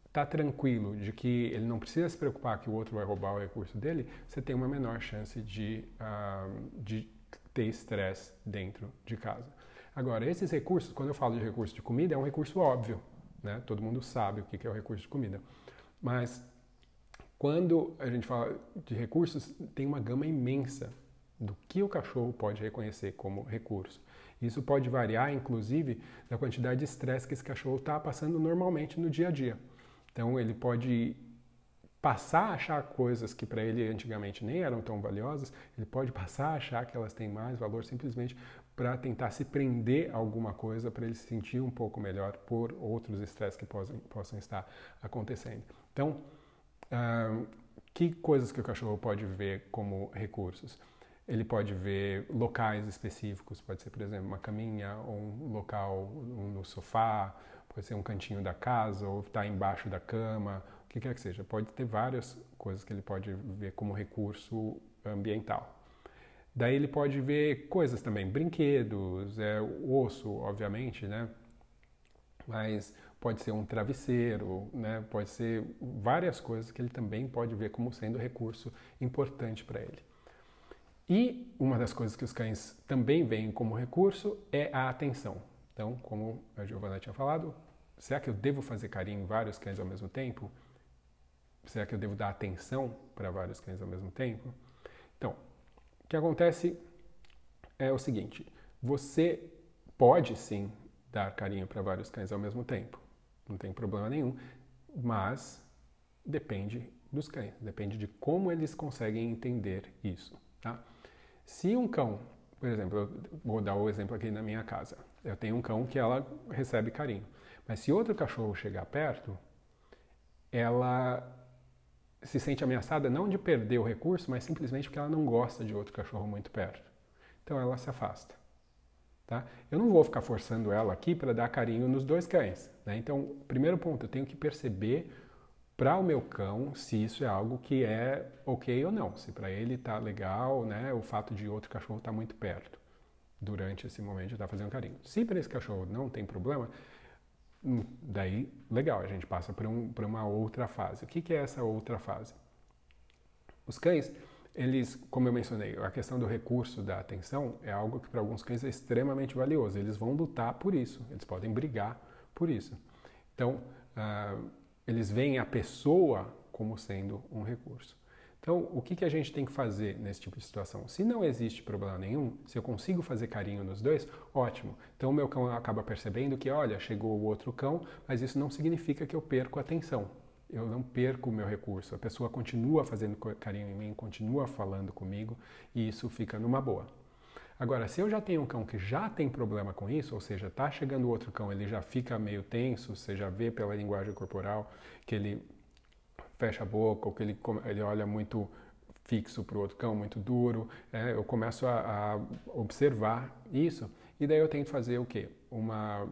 está tranquilo de que ele não precisa se preocupar que o outro vai roubar o recurso dele, você tem uma menor chance de, uh, de ter estresse dentro de casa. Agora, esses recursos, quando eu falo de recurso de comida, é um recurso óbvio, né? Todo mundo sabe o que é o recurso de comida. Mas quando a gente fala de recursos, tem uma gama imensa do que o cachorro pode reconhecer como recurso. Isso pode variar, inclusive, da quantidade de estresse que esse cachorro está passando normalmente no dia a dia. Então, ele pode passar a achar coisas que para ele antigamente nem eram tão valiosas, ele pode passar a achar que elas têm mais valor simplesmente para tentar se prender alguma coisa para ele se sentir um pouco melhor por outros estresses que possam, possam estar acontecendo. Então, uh, que coisas que o cachorro pode ver como recursos? Ele pode ver locais específicos, pode ser, por exemplo, uma caminha ou um local no sofá, pode ser um cantinho da casa ou estar tá embaixo da cama, o que quer que seja. Pode ter várias coisas que ele pode ver como recurso ambiental. Daí ele pode ver coisas também, brinquedos, é, osso, obviamente, né? Mas pode ser um travesseiro, né? Pode ser várias coisas que ele também pode ver como sendo recurso importante para ele. E uma das coisas que os cães também veem como recurso é a atenção. Então, como a Giovana tinha falado, será que eu devo fazer carinho em vários cães ao mesmo tempo? Será que eu devo dar atenção para vários cães ao mesmo tempo? Que acontece é o seguinte: você pode sim dar carinho para vários cães ao mesmo tempo, não tem problema nenhum, mas depende dos cães, depende de como eles conseguem entender isso. Tá? Se um cão, por exemplo, eu vou dar o exemplo aqui na minha casa, eu tenho um cão que ela recebe carinho, mas se outro cachorro chegar perto, ela se sente ameaçada não de perder o recurso, mas simplesmente porque ela não gosta de outro cachorro muito perto. Então ela se afasta. Tá? Eu não vou ficar forçando ela aqui para dar carinho nos dois cães. Né? Então, primeiro ponto, eu tenho que perceber para o meu cão se isso é algo que é ok ou não. Se para ele está legal, né, o fato de outro cachorro estar tá muito perto durante esse momento de estar tá fazendo carinho. Se para esse cachorro não tem problema, daí, legal, a gente passa para um, uma outra fase. O que, que é essa outra fase? Os cães, eles, como eu mencionei, a questão do recurso da atenção é algo que para alguns cães é extremamente valioso. Eles vão lutar por isso, eles podem brigar por isso. Então, uh, eles veem a pessoa como sendo um recurso. Então, o que, que a gente tem que fazer nesse tipo de situação? Se não existe problema nenhum, se eu consigo fazer carinho nos dois, ótimo. Então, o meu cão acaba percebendo que, olha, chegou o outro cão, mas isso não significa que eu perco a atenção. Eu não perco o meu recurso. A pessoa continua fazendo carinho em mim, continua falando comigo e isso fica numa boa. Agora, se eu já tenho um cão que já tem problema com isso, ou seja, está chegando outro cão, ele já fica meio tenso, você já vê pela linguagem corporal que ele fecha a boca, ou que ele, ele olha muito fixo para o outro cão, muito duro. É, eu começo a, a, observar isso e daí eu tento fazer o quê? Uma,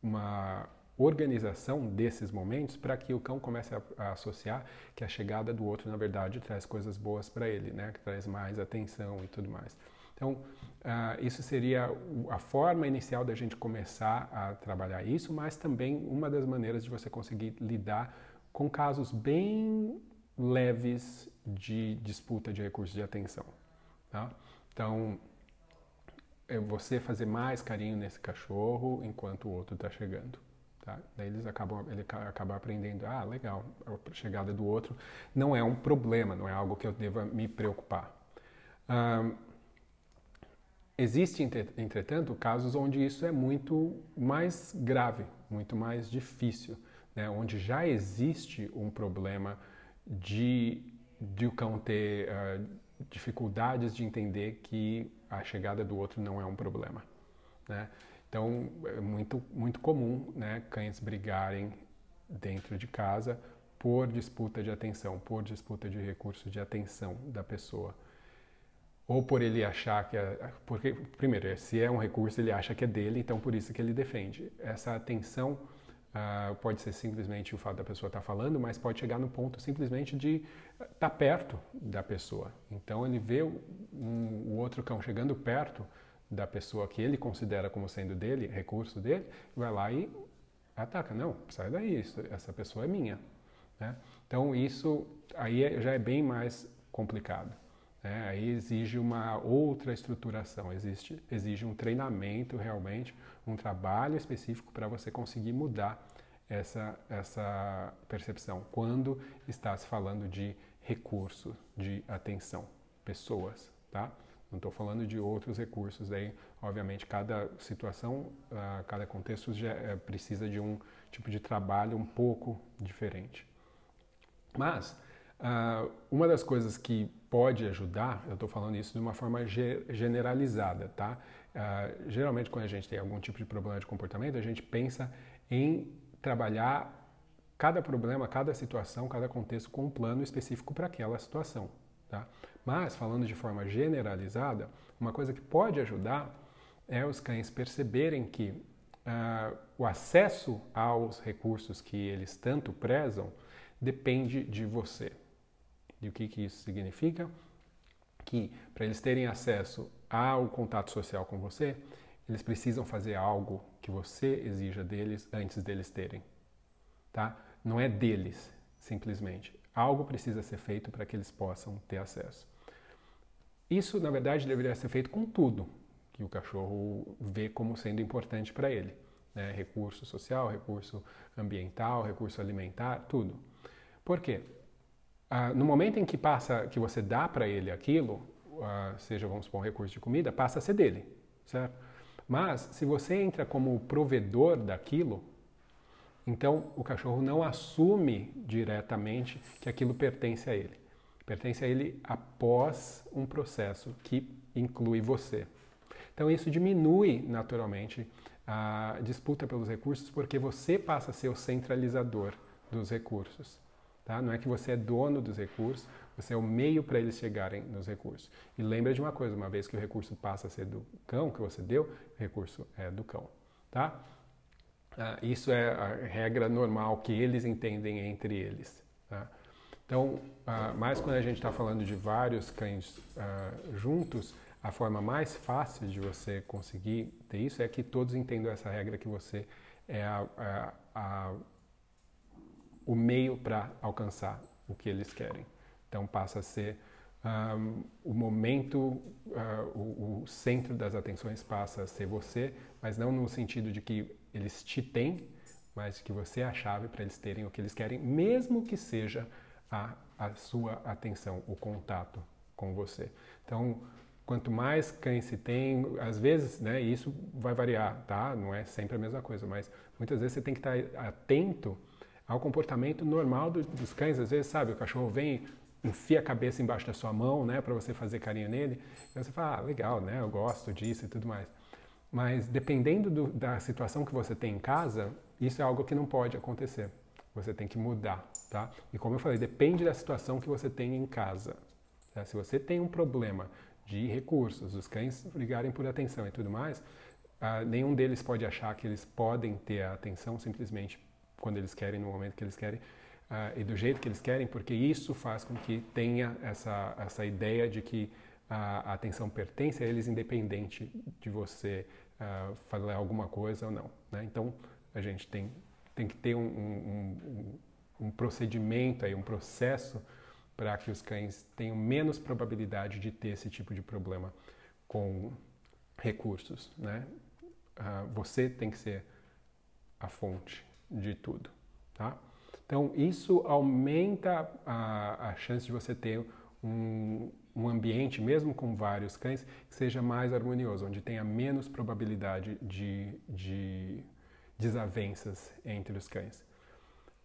uma organização desses momentos para que o cão comece a, a, associar que a chegada do outro, na verdade, traz coisas boas para ele, né? que traz mais atenção e tudo mais. Então, uh, isso seria a forma inicial da gente começar a trabalhar isso, mas também uma das maneiras de você conseguir lidar com casos bem leves de disputa de recursos de atenção. Tá? Então, é você fazer mais carinho nesse cachorro enquanto o outro está chegando. Tá? Daí eles acabam, ele acaba aprendendo, ah, legal, a chegada do outro não é um problema, não é algo que eu deva me preocupar. Um, Existem, entretanto, casos onde isso é muito mais grave, muito mais difícil né, onde já existe um problema de, o cão ter uh, dificuldades de entender que a chegada do outro não é um problema. Né? Então, é muito, muito comum né, cães brigarem dentro de casa por disputa de atenção, por disputa de recurso de atenção da pessoa. Ou por ele achar que. É, porque, primeiro, se é um recurso, ele acha que é dele, então por isso que ele defende. Essa atenção Uh, pode ser simplesmente o fato da pessoa estar tá falando, mas pode chegar no ponto simplesmente de estar tá perto da pessoa. Então ele vê o, um, o outro cão chegando perto da pessoa que ele considera como sendo dele, recurso dele, vai lá e ataca. Não, sai daí, isso, essa pessoa é minha. Né? Então isso aí é, já é bem mais complicado. Né? Aí exige uma outra estruturação, existe, exige um treinamento realmente, um trabalho específico para você conseguir mudar essa, essa percepção quando está se falando de recurso de atenção, pessoas, tá? Não estou falando de outros recursos aí, obviamente cada situação, uh, cada contexto uh, precisa de um tipo de trabalho um pouco diferente. Mas uh, uma das coisas que pode ajudar, eu estou falando isso de uma forma ge generalizada, tá? Uh, geralmente, quando a gente tem algum tipo de problema de comportamento, a gente pensa em trabalhar cada problema, cada situação, cada contexto com um plano específico para aquela situação, tá? Mas, falando de forma generalizada, uma coisa que pode ajudar é os cães perceberem que uh, o acesso aos recursos que eles tanto prezam depende de você. E o que, que isso significa? Que para eles terem acesso ao contato social com você, eles precisam fazer algo que você exija deles antes deles terem. Tá? Não é deles, simplesmente. Algo precisa ser feito para que eles possam ter acesso. Isso, na verdade, deveria ser feito com tudo que o cachorro vê como sendo importante para ele. Né? Recurso social, recurso ambiental, recurso alimentar, tudo. Por quê? Ah, no momento em que passa, que você dá para ele aquilo, ah, seja, vamos supor, um recurso de comida, passa a ser dele, certo? Mas se você entra como provedor daquilo, então o cachorro não assume diretamente que aquilo pertence a ele. Pertence a ele após um processo que inclui você. Então isso diminui naturalmente a disputa pelos recursos porque você passa a ser o centralizador dos recursos. Tá? Não é que você é dono dos recursos, você é o meio para eles chegarem nos recursos. E lembra de uma coisa, uma vez que o recurso passa a ser do cão que você deu, o recurso é do cão. Tá? Ah, isso é a regra normal que eles entendem entre eles. Tá? Então, ah, mais quando a gente está falando de vários cães ah, juntos, a forma mais fácil de você conseguir ter isso é que todos entendam essa regra que você é a, a, a o meio para alcançar o que eles querem. Então passa a ser um, o momento, uh, o, o, centro das atenções passa a ser você, mas não no sentido de que eles te têm, mas que você é a chave para eles terem o que eles querem, mesmo que seja a, a sua atenção, o contato com você. Então, quanto mais cães se tem, às vezes, né, isso vai variar, tá? Não é sempre a mesma coisa, mas muitas vezes você tem que estar atento ao comportamento normal do, dos cães. Às vezes, sabe, o cachorro vem, enfia a cabeça embaixo da sua mão, né, para você fazer carinho nele. E você fala, ah, legal, né, eu gosto disso e tudo mais. Mas dependendo do, da situação que você tem em casa, isso é algo que não pode acontecer. Você tem que mudar, tá? E como eu falei, depende da situação que você tem em casa. Tá? Se você tem um problema de recursos, os cães brigarem por atenção e tudo mais, ah, nenhum deles pode achar que eles podem ter a atenção simplesmente quando eles querem, no momento que eles querem uh, e do jeito que eles querem, porque isso faz com que tenha essa, essa ideia de que a, atenção pertence a eles independente de você uh, falar alguma coisa ou não. Né? Então a gente tem, tem que ter um, um, um, um procedimento, aí, um processo para que os cães tenham menos probabilidade de ter esse tipo de problema com recursos. Né? Uh, você tem que ser a fonte de tudo, tá? Então, isso aumenta a, a chance de você ter um, um ambiente, mesmo com vários cães, que seja mais harmonioso, onde tenha menos probabilidade de, de desavenças entre os cães.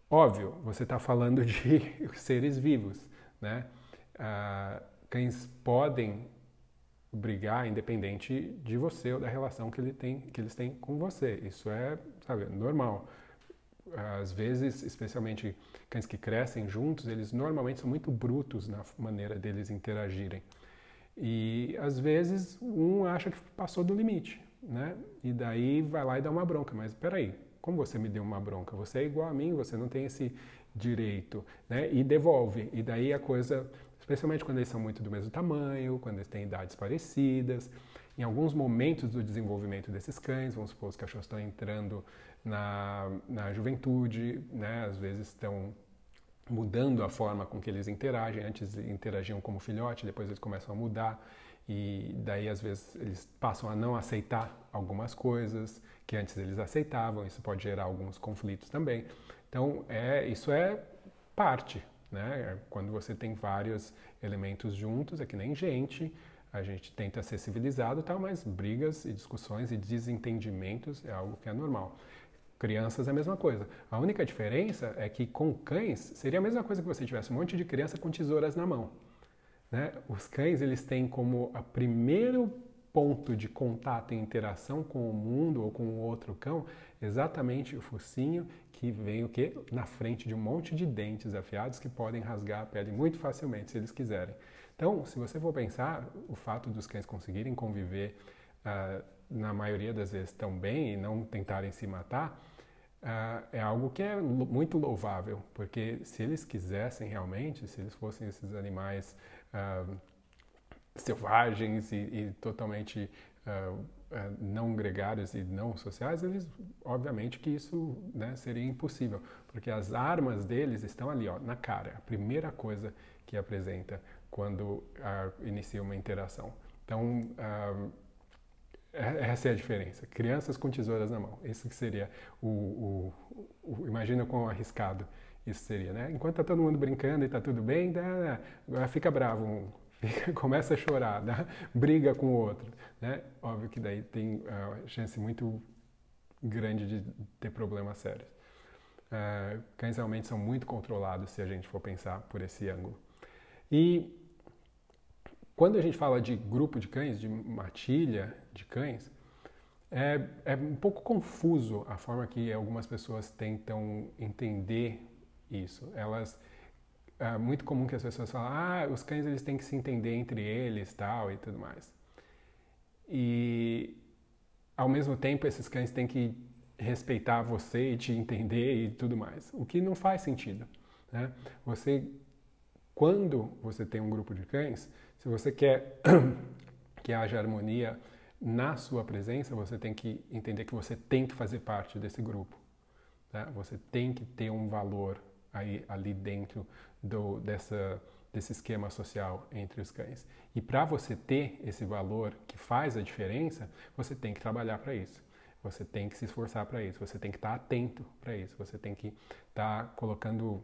Óbvio, você está falando de seres vivos, né? Ah, cães podem brigar independente de você ou da relação que, ele tem, que eles têm com você. Isso é, sabe, normal às vezes, especialmente cães que crescem juntos, eles normalmente são muito brutos na maneira deles interagirem. E às vezes um acha que passou do limite, né? E daí vai lá e dá uma bronca. Mas peraí, como você me deu uma bronca? Você é igual a mim, você não tem esse direito, né? E devolve. E daí a coisa, especialmente quando eles são muito do mesmo tamanho, quando eles têm idades parecidas, em alguns momentos do desenvolvimento desses cães, vamos supor, os cachorros estão entrando na, na juventude, né? Às vezes estão mudando a forma com que eles interagem. Antes interagiam como filhote, depois eles começam a mudar e daí às vezes eles passam a não aceitar algumas coisas que antes eles aceitavam. Isso pode gerar alguns conflitos também. Então é isso é parte, né? Quando você tem vários elementos juntos, é que nem gente. A gente tenta ser civilizado, tal, mas brigas e discussões e desentendimentos é algo que é normal. Crianças é a mesma coisa. A única diferença é que com cães seria a mesma coisa que você tivesse um monte de criança com tesouras na mão. Né? Os cães eles têm como a primeiro ponto de contato e interação com o mundo ou com o outro cão exatamente o focinho que vem o que na frente de um monte de dentes afiados que podem rasgar a pele muito facilmente se eles quiserem. Então, se você for pensar, o fato dos cães conseguirem conviver uh, na maioria das vezes tão bem e não tentarem se matar, uh, é algo que é muito louvável, porque se eles quisessem realmente, se eles fossem esses animais uh, selvagens e, totalmente uh, não gregários e não sociais, eles, obviamente que isso né, seria impossível, porque as armas deles estão ali, ó, na cara, a primeira coisa que apresenta quando inicia uma interação. Então, é, essa é a diferença. Crianças com tesouras na mão. Isso que seria o, o, o imagina quão arriscado isso seria, né? Enquanto tá todo mundo brincando e tá tudo bem, dá, agora fica bravo, um, fica, começa a chorar, dá, briga com o outro, né? Óbvio que daí tem uh, chance muito grande de ter problemas sérios. Uh, cães realmente são muito controlados se a gente for pensar por esse ângulo. E quando a gente fala de grupo de cães, de matilha de cães, é, é um pouco confuso a forma que algumas pessoas tentam entender isso. Elas é muito comum que as pessoas falam, ah, os cães eles têm que se entender entre eles, tal e tudo mais. E ao mesmo tempo esses cães têm que respeitar você e te entender e tudo mais, o que não faz sentido. Né? Você, quando você tem um grupo de cães, se você quer que haja harmonia na sua presença, você tem que entender que você tem que fazer parte desse grupo. Tá? Você tem que ter um valor aí, ali dentro do, dessa, desse esquema social entre os cães. E para você ter esse valor que faz a diferença, você tem que trabalhar para isso. Você tem que se esforçar para isso. Você tem que estar tá atento para isso. Você tem que estar tá colocando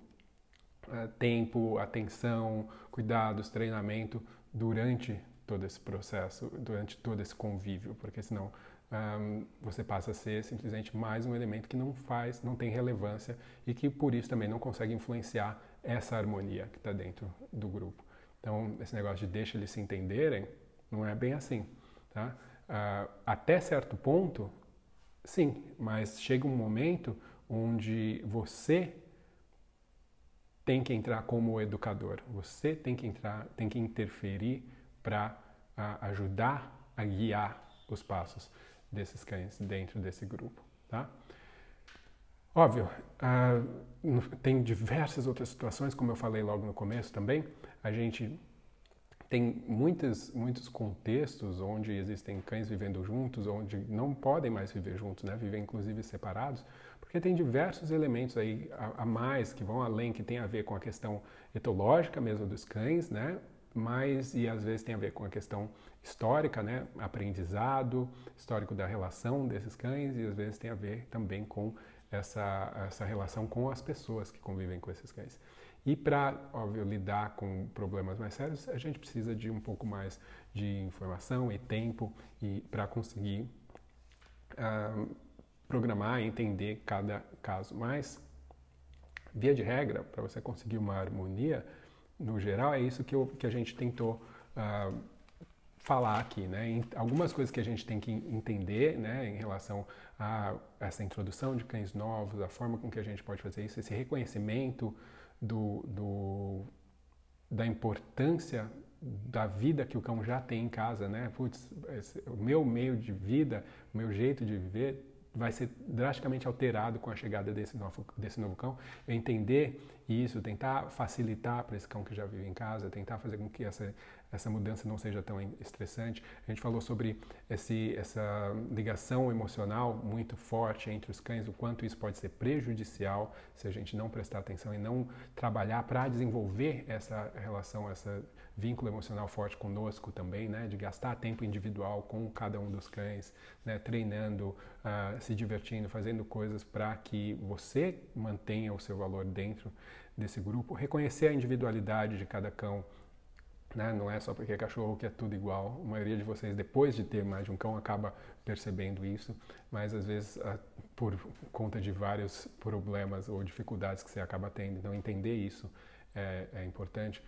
uh, tempo, atenção, cuidados, treinamento durante todo esse processo, durante todo esse convívio, porque senão um, você passa a ser simplesmente mais um elemento que não faz, não tem relevância e que por isso também não consegue influenciar essa harmonia que está dentro do grupo. Então, esse negócio de deixa eles se entenderem não é bem assim. Tá? Uh, até certo ponto, sim, mas chega um momento onde você tem que entrar como educador, você tem que entrar, tem que interferir para ajudar a guiar os passos desses cães dentro desse grupo, tá? Óbvio, uh, tem diversas outras situações, como eu falei logo no começo também. A gente tem muitos, muitos contextos onde existem cães vivendo juntos, onde não podem mais viver juntos, né? vivem inclusive separados, porque tem diversos elementos aí a, a, mais que vão além, que tem a ver com a questão etológica mesmo dos cães, né? mas e às vezes tem a ver com a questão histórica, né? aprendizado, histórico da relação desses cães, e às vezes tem a ver também com essa, essa relação com as pessoas que convivem com esses cães. E para, óbvio, lidar com problemas mais sérios, a gente precisa de um pouco mais de informação e tempo e para conseguir uh, programar e entender cada caso. Mas, via de regra, para você conseguir uma harmonia, no geral, é isso que, eu, que a gente tentou uh, falar aqui, né? Algumas coisas que a gente tem que entender, né, em relação a essa introdução de cães novos, a forma com que a gente pode fazer isso, esse reconhecimento do, do da importância da vida que o cão já tem em casa, né? Putz, esse, o meu meio de vida, o meu jeito de viver vai ser drasticamente alterado com a chegada desse novo, desse novo cão. Entender isso, tentar facilitar para esse cão que já vive em casa, tentar fazer com que essa, essa mudança não seja tão estressante. A gente falou sobre esse, essa ligação emocional muito forte entre os cães, o quanto isso pode ser prejudicial se a gente não prestar atenção e não trabalhar para desenvolver essa relação, esse vínculo emocional forte conosco também, né? de gastar tempo individual com cada um dos cães, né? treinando, uh, se divertindo, fazendo coisas para que você mantenha o seu valor dentro desse grupo, reconhecer a individualidade de cada cão né? Não é só porque é cachorro que é tudo igual. A maioria de vocês, depois de ter mais de um cão, acaba percebendo isso, mas às vezes ah, por conta de vários problemas ou dificuldades que você acaba tendo. Então, entender isso é, é importante.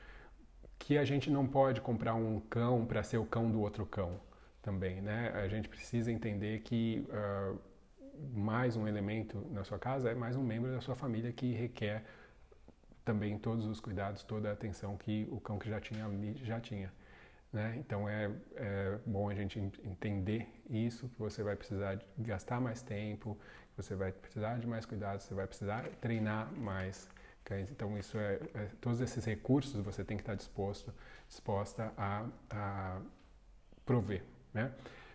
Que a gente não pode comprar um cão para ser o cão do outro cão também, né? A gente precisa entender que uh, mais um elemento na sua casa é mais um membro da sua família que requer também todos os cuidados, toda a atenção que o cão que já tinha ali já tinha. Né? Então é, é, bom a gente entender isso, que você vai precisar gastar mais tempo, você vai precisar de mais cuidados, você vai precisar treinar mais cães. Então isso é, é todos esses recursos você tem que estar disposto, disposta a, a prover. Né?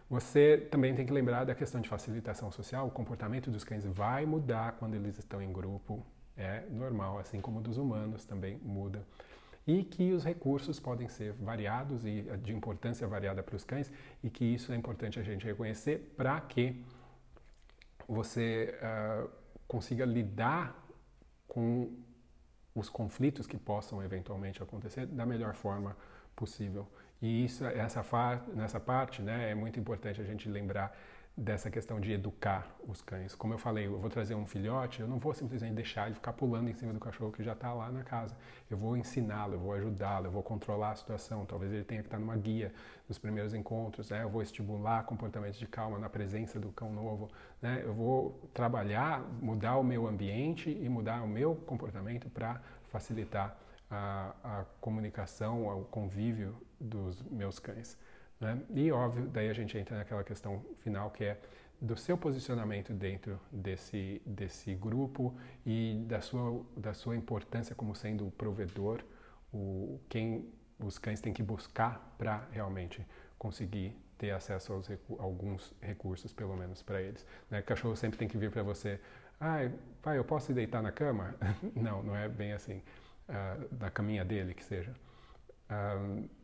Você também tem que lembrar da questão de facilitação social. O comportamento dos cães vai mudar quando eles estão em grupo, é normal, assim como dos humanos também muda. E que os recursos podem ser variados e de importância variada para os cães, e que isso é importante a gente reconhecer para que você uh, consiga lidar com os conflitos que possam eventualmente acontecer da melhor forma possível. E isso, essa nessa parte, né, é muito importante a gente lembrar dessa questão de educar os cães. Como eu falei, eu vou trazer um filhote, eu não vou simplesmente deixar ele ficar pulando em cima do cachorro que já está lá na casa. Eu vou ensiná-lo, eu vou ajudá-lo, eu vou controlar a situação. Talvez ele tenha que estar numa guia nos primeiros encontros, né? eu vou estimular comportamentos de calma na presença do cão novo. Né? Eu vou trabalhar, mudar o meu ambiente e mudar o meu comportamento para facilitar a, a comunicação, o convívio dos meus cães. Né? E óbvio, daí a gente entra naquela questão final que é do seu posicionamento dentro desse, desse grupo e da sua, da sua importância como sendo o provedor, o, quem os cães têm que buscar para realmente conseguir ter acesso aos recu alguns recursos, pelo menos para eles. Né? O cachorro sempre tem que vir para você, ah, pai, eu posso deitar na cama? não, não é bem assim, uh, da caminha dele que seja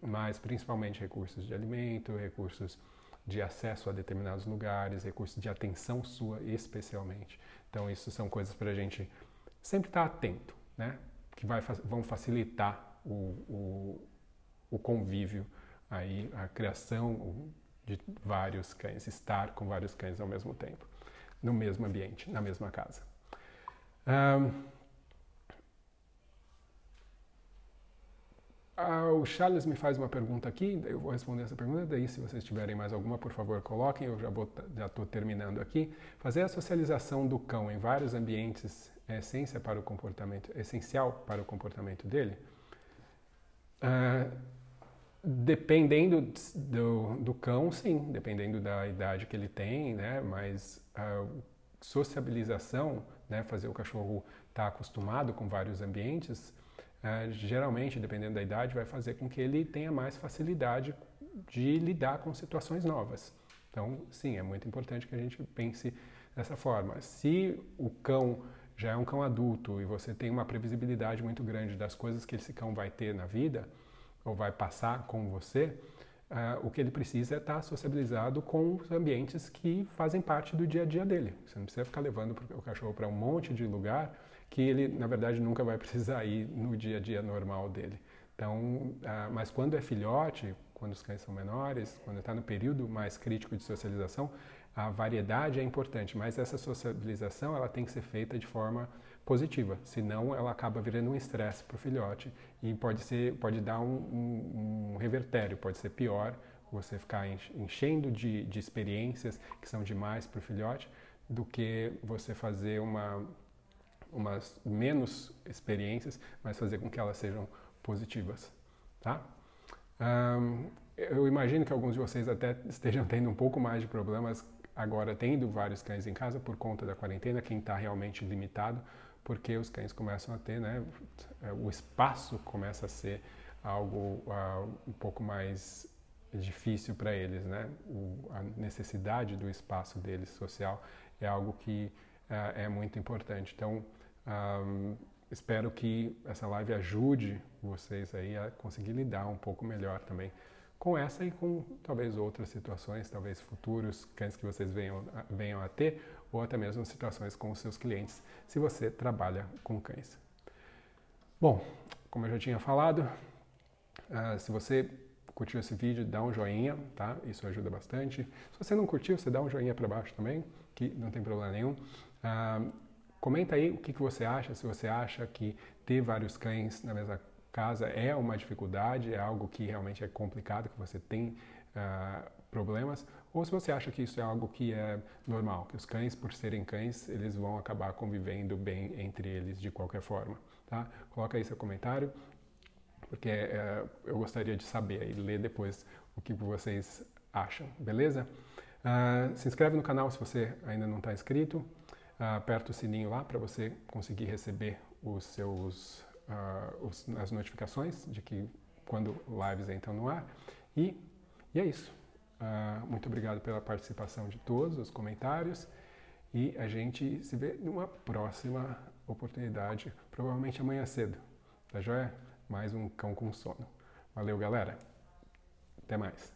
mas principalmente recursos de alimento, recursos de acesso a determinados lugares, recursos de atenção sua especialmente. Então isso são coisas para a gente sempre estar tá atento, né? Que vai, vão facilitar o, o, o convívio aí, a criação de vários cães, estar com vários cães ao mesmo tempo, no mesmo ambiente, na mesma casa. Um, Ah, o Charles me faz uma pergunta aqui, eu vou responder essa pergunta, daí se vocês tiverem mais alguma, por favor, coloquem, eu já estou terminando aqui. Fazer a socialização do cão em vários ambientes é essência para o comportamento, essencial para o comportamento dele? Ah, dependendo do, do, cão, sim, dependendo da idade que ele tem, né, mas a sociabilização, né, fazer o cachorro estar tá acostumado com vários ambientes, é, geralmente, dependendo da idade, vai fazer com que ele tenha mais facilidade de lidar com situações novas. Então, sim, é muito importante que a gente pense dessa forma. Se o cão já é um cão adulto e você tem uma previsibilidade muito grande das coisas que esse cão vai ter na vida ou vai passar com você, uh, o que ele precisa é estar sociabilizado com os ambientes que fazem parte do dia a dia dele. Você não precisa ficar levando o cachorro para um monte de lugar que ele, na verdade, nunca vai precisar ir no dia a dia normal dele. Então, ah, mas quando é filhote, quando os cães são menores, quando está no período mais crítico de socialização, a variedade é importante, mas essa socialização ela tem que ser feita de forma positiva, senão ela acaba virando um estresse para o filhote e pode ser, pode dar um, um, um, revertério, pode ser pior você ficar enchendo de, de experiências que são demais para o filhote do que você fazer uma umas menos experiências, mas fazer com que elas sejam positivas, tá? Um, eu imagino que alguns de vocês até estejam tendo um pouco mais de problemas agora tendo vários cães em casa por conta da quarentena, quem está realmente limitado, porque os cães começam a ter, né, o espaço começa a ser algo uh, um pouco mais difícil para eles, né? O, a necessidade do espaço deles social é algo que uh, é muito importante. Então, um, espero que essa live ajude vocês aí a conseguir lidar um pouco melhor também com essa e com talvez outras situações, talvez futuros cães que vocês venham, venham a ter, ou até mesmo situações com os seus clientes, se você trabalha com cães. Bom, como eu já tinha falado, uh, se você curtiu esse vídeo, dá um joinha, tá? Isso ajuda bastante. Se você não curtiu, você dá um joinha para baixo também, que não tem problema nenhum. Uh, comenta aí o que, que você acha, se você acha que ter vários cães na mesma casa é uma dificuldade, é algo que realmente é complicado, que você tem uh, problemas, ou se você acha que isso é algo que é normal, que os cães, por serem cães, eles vão acabar convivendo bem entre eles de qualquer forma. Tá? Coloca aí seu comentário, porque uh, eu gostaria de saber e ler depois o que vocês acham, beleza? Uh, se inscreve no canal se você ainda não está inscrito, aperta o sininho lá para você conseguir receber os seus uh, os, as notificações de que quando lives entram no ar. E, e é isso. Uh, muito obrigado pela participação de todos, os comentários. E a gente se vê numa próxima oportunidade, provavelmente amanhã cedo. Tá joia? Mais um cão com sono. Valeu, galera. Até mais.